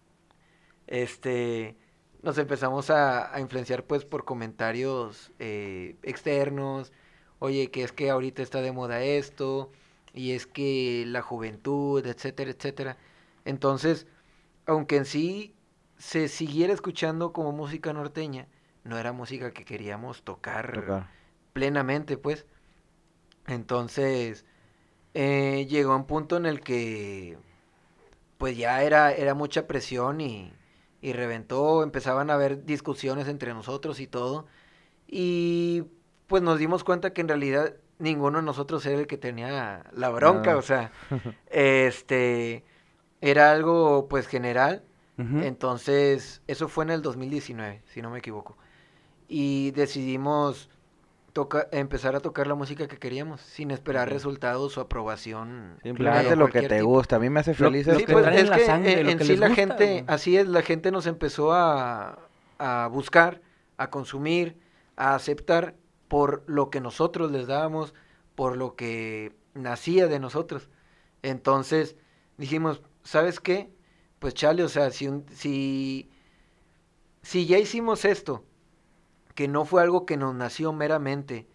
C: Este... Nos empezamos a, a influenciar pues por comentarios eh, externos. Oye, que es que ahorita está de moda esto. Y es que la juventud, etcétera, etcétera. Entonces, aunque en sí se siguiera escuchando como música norteña, no era música que queríamos tocar
B: Tocar.
C: plenamente, pues. Entonces, eh, llegó un punto en el que, pues ya era, era mucha presión y, y reventó, empezaban a haber discusiones entre nosotros y todo. Y pues nos dimos cuenta que en realidad ninguno de nosotros era el que tenía la bronca, o sea, <laughs> este, era algo pues general. Entonces, eso fue en el 2019, si no me equivoco. Y decidimos toca- empezar a tocar la música que queríamos, sin esperar resultados o aprobación.
B: Simplemente lo que te
C: tipo.
B: gusta. A mí me hace feliz
A: lo
C: Sí,
B: esto.
A: que
C: pues
A: traen en
C: es
A: la
C: que
A: sangre,
C: en,
A: lo
C: en
A: que
C: sí
A: les
C: la
A: gusta,
C: gente, así es, la gente nos empezó a, a buscar, a consumir, a aceptar por lo que nosotros les dábamos, por lo que nacía de nosotros. Entonces dijimos, ¿sabes qué? Pues chale, o sea, si, un- si, si ya hicimos esto, que no fue algo que nos nació meramente,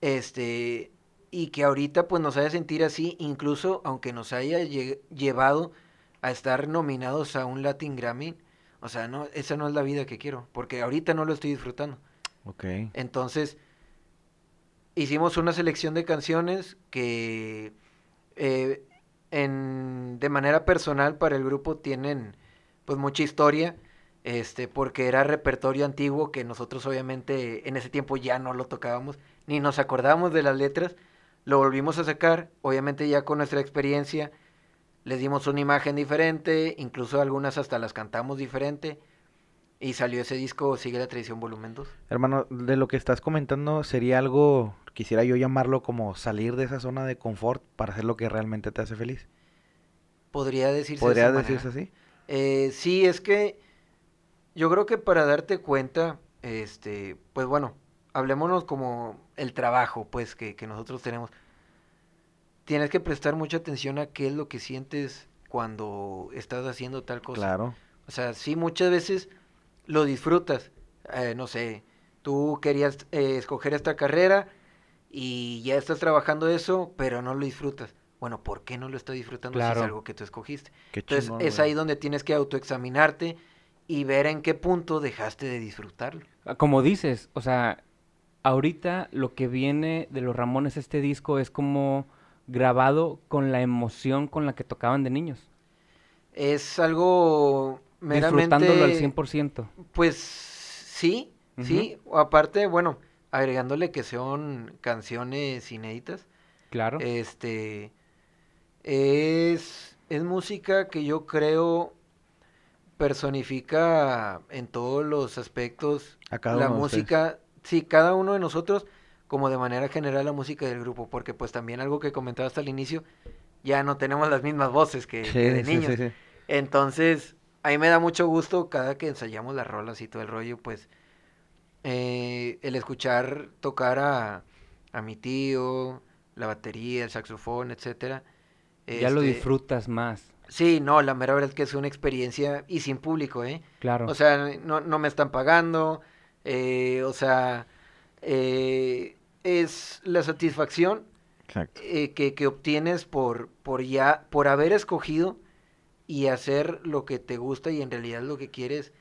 C: este, y que ahorita pues nos haya sentir así, incluso aunque nos haya lle- llevado a estar nominados a un Latin Grammy, o sea, no, esa no es la vida que quiero, porque ahorita no lo estoy disfrutando.
B: Ok.
C: Entonces, hicimos una selección de canciones que eh, en, de manera personal para el grupo tienen pues mucha historia, este, porque era repertorio antiguo que nosotros obviamente en ese tiempo ya no lo tocábamos, ni nos acordábamos de las letras, lo volvimos a sacar, obviamente ya con nuestra experiencia, les dimos una imagen diferente, incluso algunas hasta las cantamos diferente, y salió ese disco Sigue la Tradición Volumen 2.
B: Hermano, de lo que estás comentando sería algo, quisiera yo llamarlo como salir de esa zona de confort para hacer lo que realmente te hace feliz.
C: Podría decirse de
B: ¿Podría
C: esa
B: decirse así?
C: Eh, sí, es que yo creo que para darte cuenta, este, pues bueno, hablémonos como el trabajo, pues, que, que nosotros tenemos. tienes que prestar mucha atención a qué es lo que sientes cuando estás haciendo tal cosa.
B: Claro.
C: O sea, sí, muchas veces lo disfrutas. Eh, no sé, tú querías eh, escoger esta carrera y ya estás trabajando eso, pero no lo disfrutas. Bueno, ¿por qué no lo estás disfrutando si es algo que tú escogiste?
B: Qué
C: Entonces,
B: chingón,
C: es
B: güey.
C: ahí donde tienes que autoexaminarte y ver en qué punto dejaste de disfrutarlo.
A: Como dices, o sea, ahorita lo que viene de los Ramones, este disco, es como grabado con la emoción con la que tocaban de niños.
C: Es algo meramente...
A: Disfrutándolo al 100%.
C: Pues sí, sí. O Aparte, bueno, agregándole que son canciones inéditas.
A: Claro.
C: Este es, es música que yo creo personifica en todos los aspectos
B: A cada
C: la
B: uno
C: música, sí, cada uno de nosotros, como de manera general la música del grupo, porque pues también algo que comentaba hasta el inicio, ya no tenemos las mismas voces que,
B: Sí,
C: que de niños.
B: sí, sí.
C: Entonces, a mí me da mucho gusto cada que ensayamos las rolas y todo el rollo, pues, eh, el escuchar tocar a, a mi tío, la batería, el saxofón, etcétera.
A: ya lo
C: este,
A: disfrutas más.
C: Sí, no, la mera verdad es que es una experiencia y sin público, ¿eh?
A: Claro.
C: O sea, no, no me están pagando, eh, o sea, eh, es la satisfacción eh, que, que obtienes por, por ya, por haber escogido y hacer lo que te gusta y en realidad lo que quieres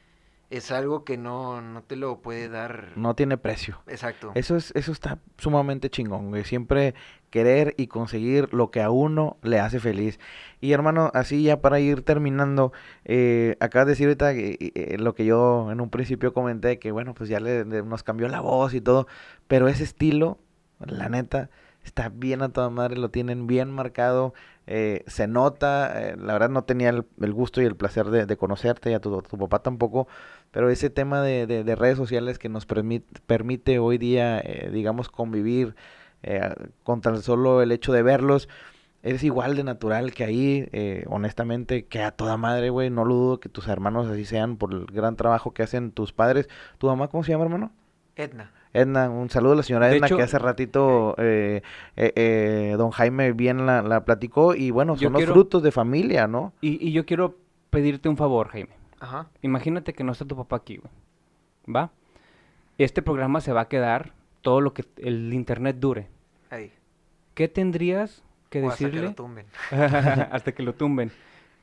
C: es algo que no, no te lo puede dar.
B: No tiene precio.
C: Exacto.
B: Eso es, eso está sumamente chingón, güey. Siempre querer y conseguir lo que a uno le hace feliz. Y hermano, así ya para ir terminando, eh, acabas de decir ahorita que, eh, lo que yo en un principio comenté, que bueno, pues ya le, le- nos cambió la voz y todo, pero ese estilo, la neta, está bien a toda madre, lo tienen bien marcado, eh, se nota, eh, la verdad no tenía el, el gusto y el placer de, de conocerte, y a tu, tu papá tampoco, pero ese tema de, de- de redes sociales que nos permite, permite hoy día, eh, digamos, convivir eh, con tan solo el hecho de verlos, es igual de natural que ahí, eh, honestamente, que a toda madre, güey, no lo dudo que tus hermanos así sean por el gran trabajo que hacen tus padres. ¿Tu mamá cómo se llama, hermano?
C: Edna.
B: Edna, un saludo a la señora
A: De
B: Edna
A: hecho-
B: que hace ratito eh, eh, eh, don Jaime bien la, la platicó y bueno, son los
A: quiero-
B: frutos de familia, ¿no?
A: Y, y yo quiero pedirte un favor, Jaime.
C: Ajá.
A: Imagínate que no está tu papá aquí, güey. ¿Va? Este programa se va a quedar todo lo que el internet dure.
C: Ahí.
A: ¿Qué tendrías que
C: O hasta que
A: decirle
C: lo tumben. <laughs>
A: hasta que lo tumben?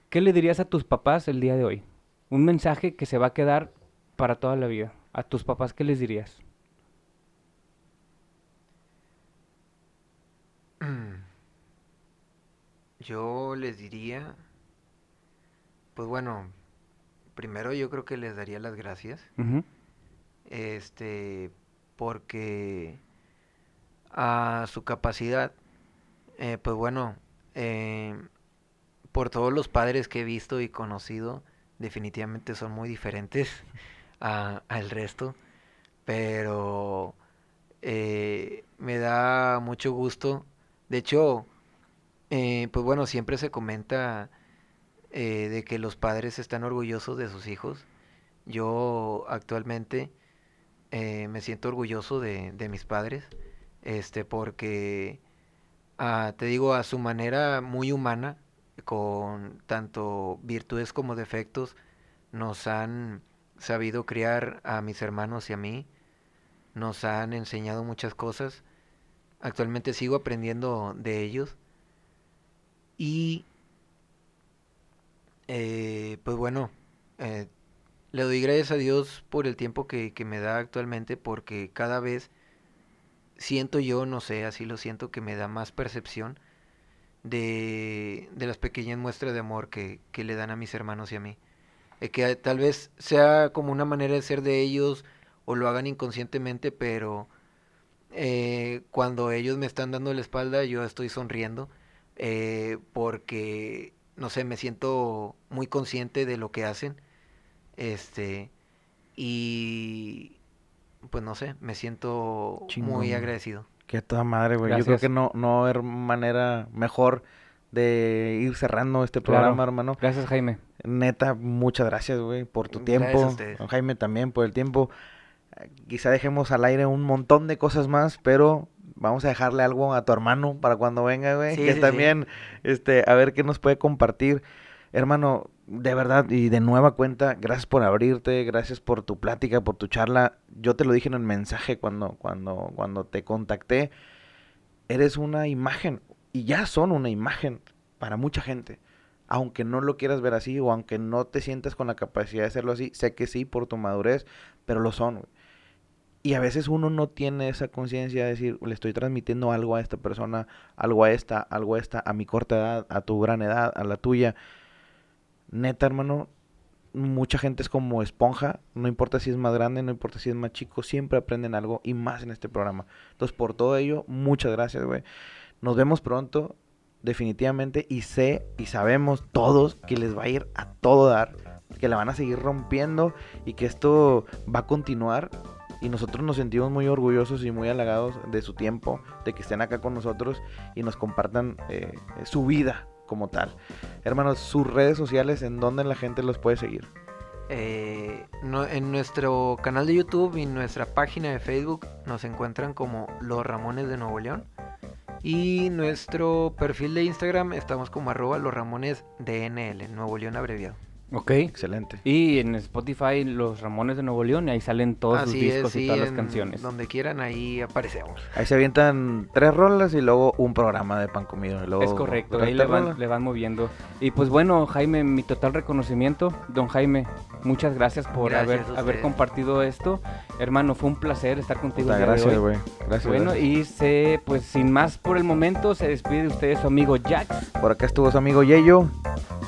A: ¿Qué le dirías a tus papás el día de hoy? Un mensaje que se va a quedar para toda la vida. A tus papás, ¿qué les dirías? <clears throat>
C: Yo les diría, pues bueno, primero yo creo que les daría las gracias, este, porque a su capacidad, eh, pues bueno, eh, por todos los padres que he visto y conocido, definitivamente son muy diferentes <laughs> a- al resto, pero eh, me da mucho gusto. De hecho, pues bueno, siempre se comenta eh, de que los padres están orgullosos de sus hijos. Yo actualmente eh, me siento orgulloso de, de mis padres, este, porque ah, te digo, a su manera muy humana, con tanto virtudes como defectos, nos han sabido criar a mis hermanos y a mí, nos han enseñado muchas cosas. Actualmente sigo aprendiendo de ellos. Y eh, pues bueno, eh, le doy gracias a Dios por el tiempo que, me da actualmente, porque cada vez siento yo, no sé, así lo siento, que me da más percepción de, de las pequeñas muestras de amor que, que le dan a mis hermanos y a mí. Eh, que tal vez sea como una manera de ser de ellos o lo hagan inconscientemente, pero eh, cuando ellos me están dando la espalda, yo estoy sonriendo eh, porque, no sé, me siento muy consciente de lo que hacen. Este, y pues no sé, me siento
B: Chingón,
C: muy agradecido.
B: Que a toda madre, güey. Yo creo que no, no va a haber manera mejor de ir cerrando este
A: Claro.
B: programa, hermano.
A: Gracias, Jaime.
B: Neta, muchas gracias, güey, por tu
C: Gracias a
B: tiempo. Jaime también por el tiempo. Quizá dejemos al aire un montón de cosas más, pero vamos a dejarle algo a tu hermano para cuando venga, güey.
C: Sí,
B: que
C: sí,
B: también, este, a ver qué nos puede compartir. Hermano, de verdad y de nueva cuenta, gracias por abrirte, gracias por tu plática, por tu charla. Yo te lo dije en el mensaje cuando, cuando, cuando te contacté. Eres una imagen, y ya son una imagen para mucha gente. Aunque no lo quieras ver así, o aunque no te sientas con la capacidad de hacerlo así, sé que sí por tu madurez, pero lo son, güey. Y a veces uno no tiene esa conciencia de decir, le estoy transmitiendo algo a esta persona, algo a esta, algo a esta, a mi corta edad, a tu gran edad, a la tuya. Neta, hermano, mucha gente es como esponja, no importa si es más grande, no importa si es más chico, siempre aprenden algo y más en este programa. Entonces, por todo ello, muchas gracias, güey. Nos vemos pronto, definitivamente, y sé y sabemos todos que les va a ir a todo dar, que la van a seguir rompiendo y que esto va a continuar y nosotros nos sentimos muy orgullosos y muy halagados de su tiempo, de que estén acá con nosotros y nos compartan eh, su vida como tal. Hermanos, sus redes sociales, ¿en dónde la gente los puede seguir?
C: Eh, en nuestro canal de YouTube y nuestra página de Facebook nos encuentran como Los Ramones de Nuevo León. Y nuestro perfil de Instagram estamos como arroba los Ramones DNL, Nuevo León abreviado.
A: Ok.
B: Excelente.
A: Y en Spotify, Los Ramones de Nuevo León, y ahí salen todos sus
C: Así
A: discos
C: es,
A: y todas las canciones.
C: Donde quieran, ahí aparecemos.
B: Ahí se avientan tres rolas y luego un programa de pan comido. y luego
A: Es correcto, ahí le van, le van moviendo. Y pues bueno, Jaime, mi total reconocimiento. Don Jaime, muchas gracias por
C: Gracias
A: haber, compartido esto. Hermano, fue un placer estar contigo
B: Puta,
A: el día
B: gracias, güey. Gracias.
A: Bueno,
B: gracias.
A: y se, pues sin más por el momento, se despide de ustedes su amigo Jax
B: Por acá estuvo su amigo Yeyo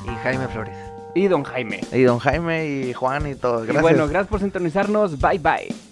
C: Y Jaime Flores.
A: Y Don Jaime.
B: y don Jaime y Juan y todos.
A: Y bueno, gracias por sintonizarnos. Bye bye.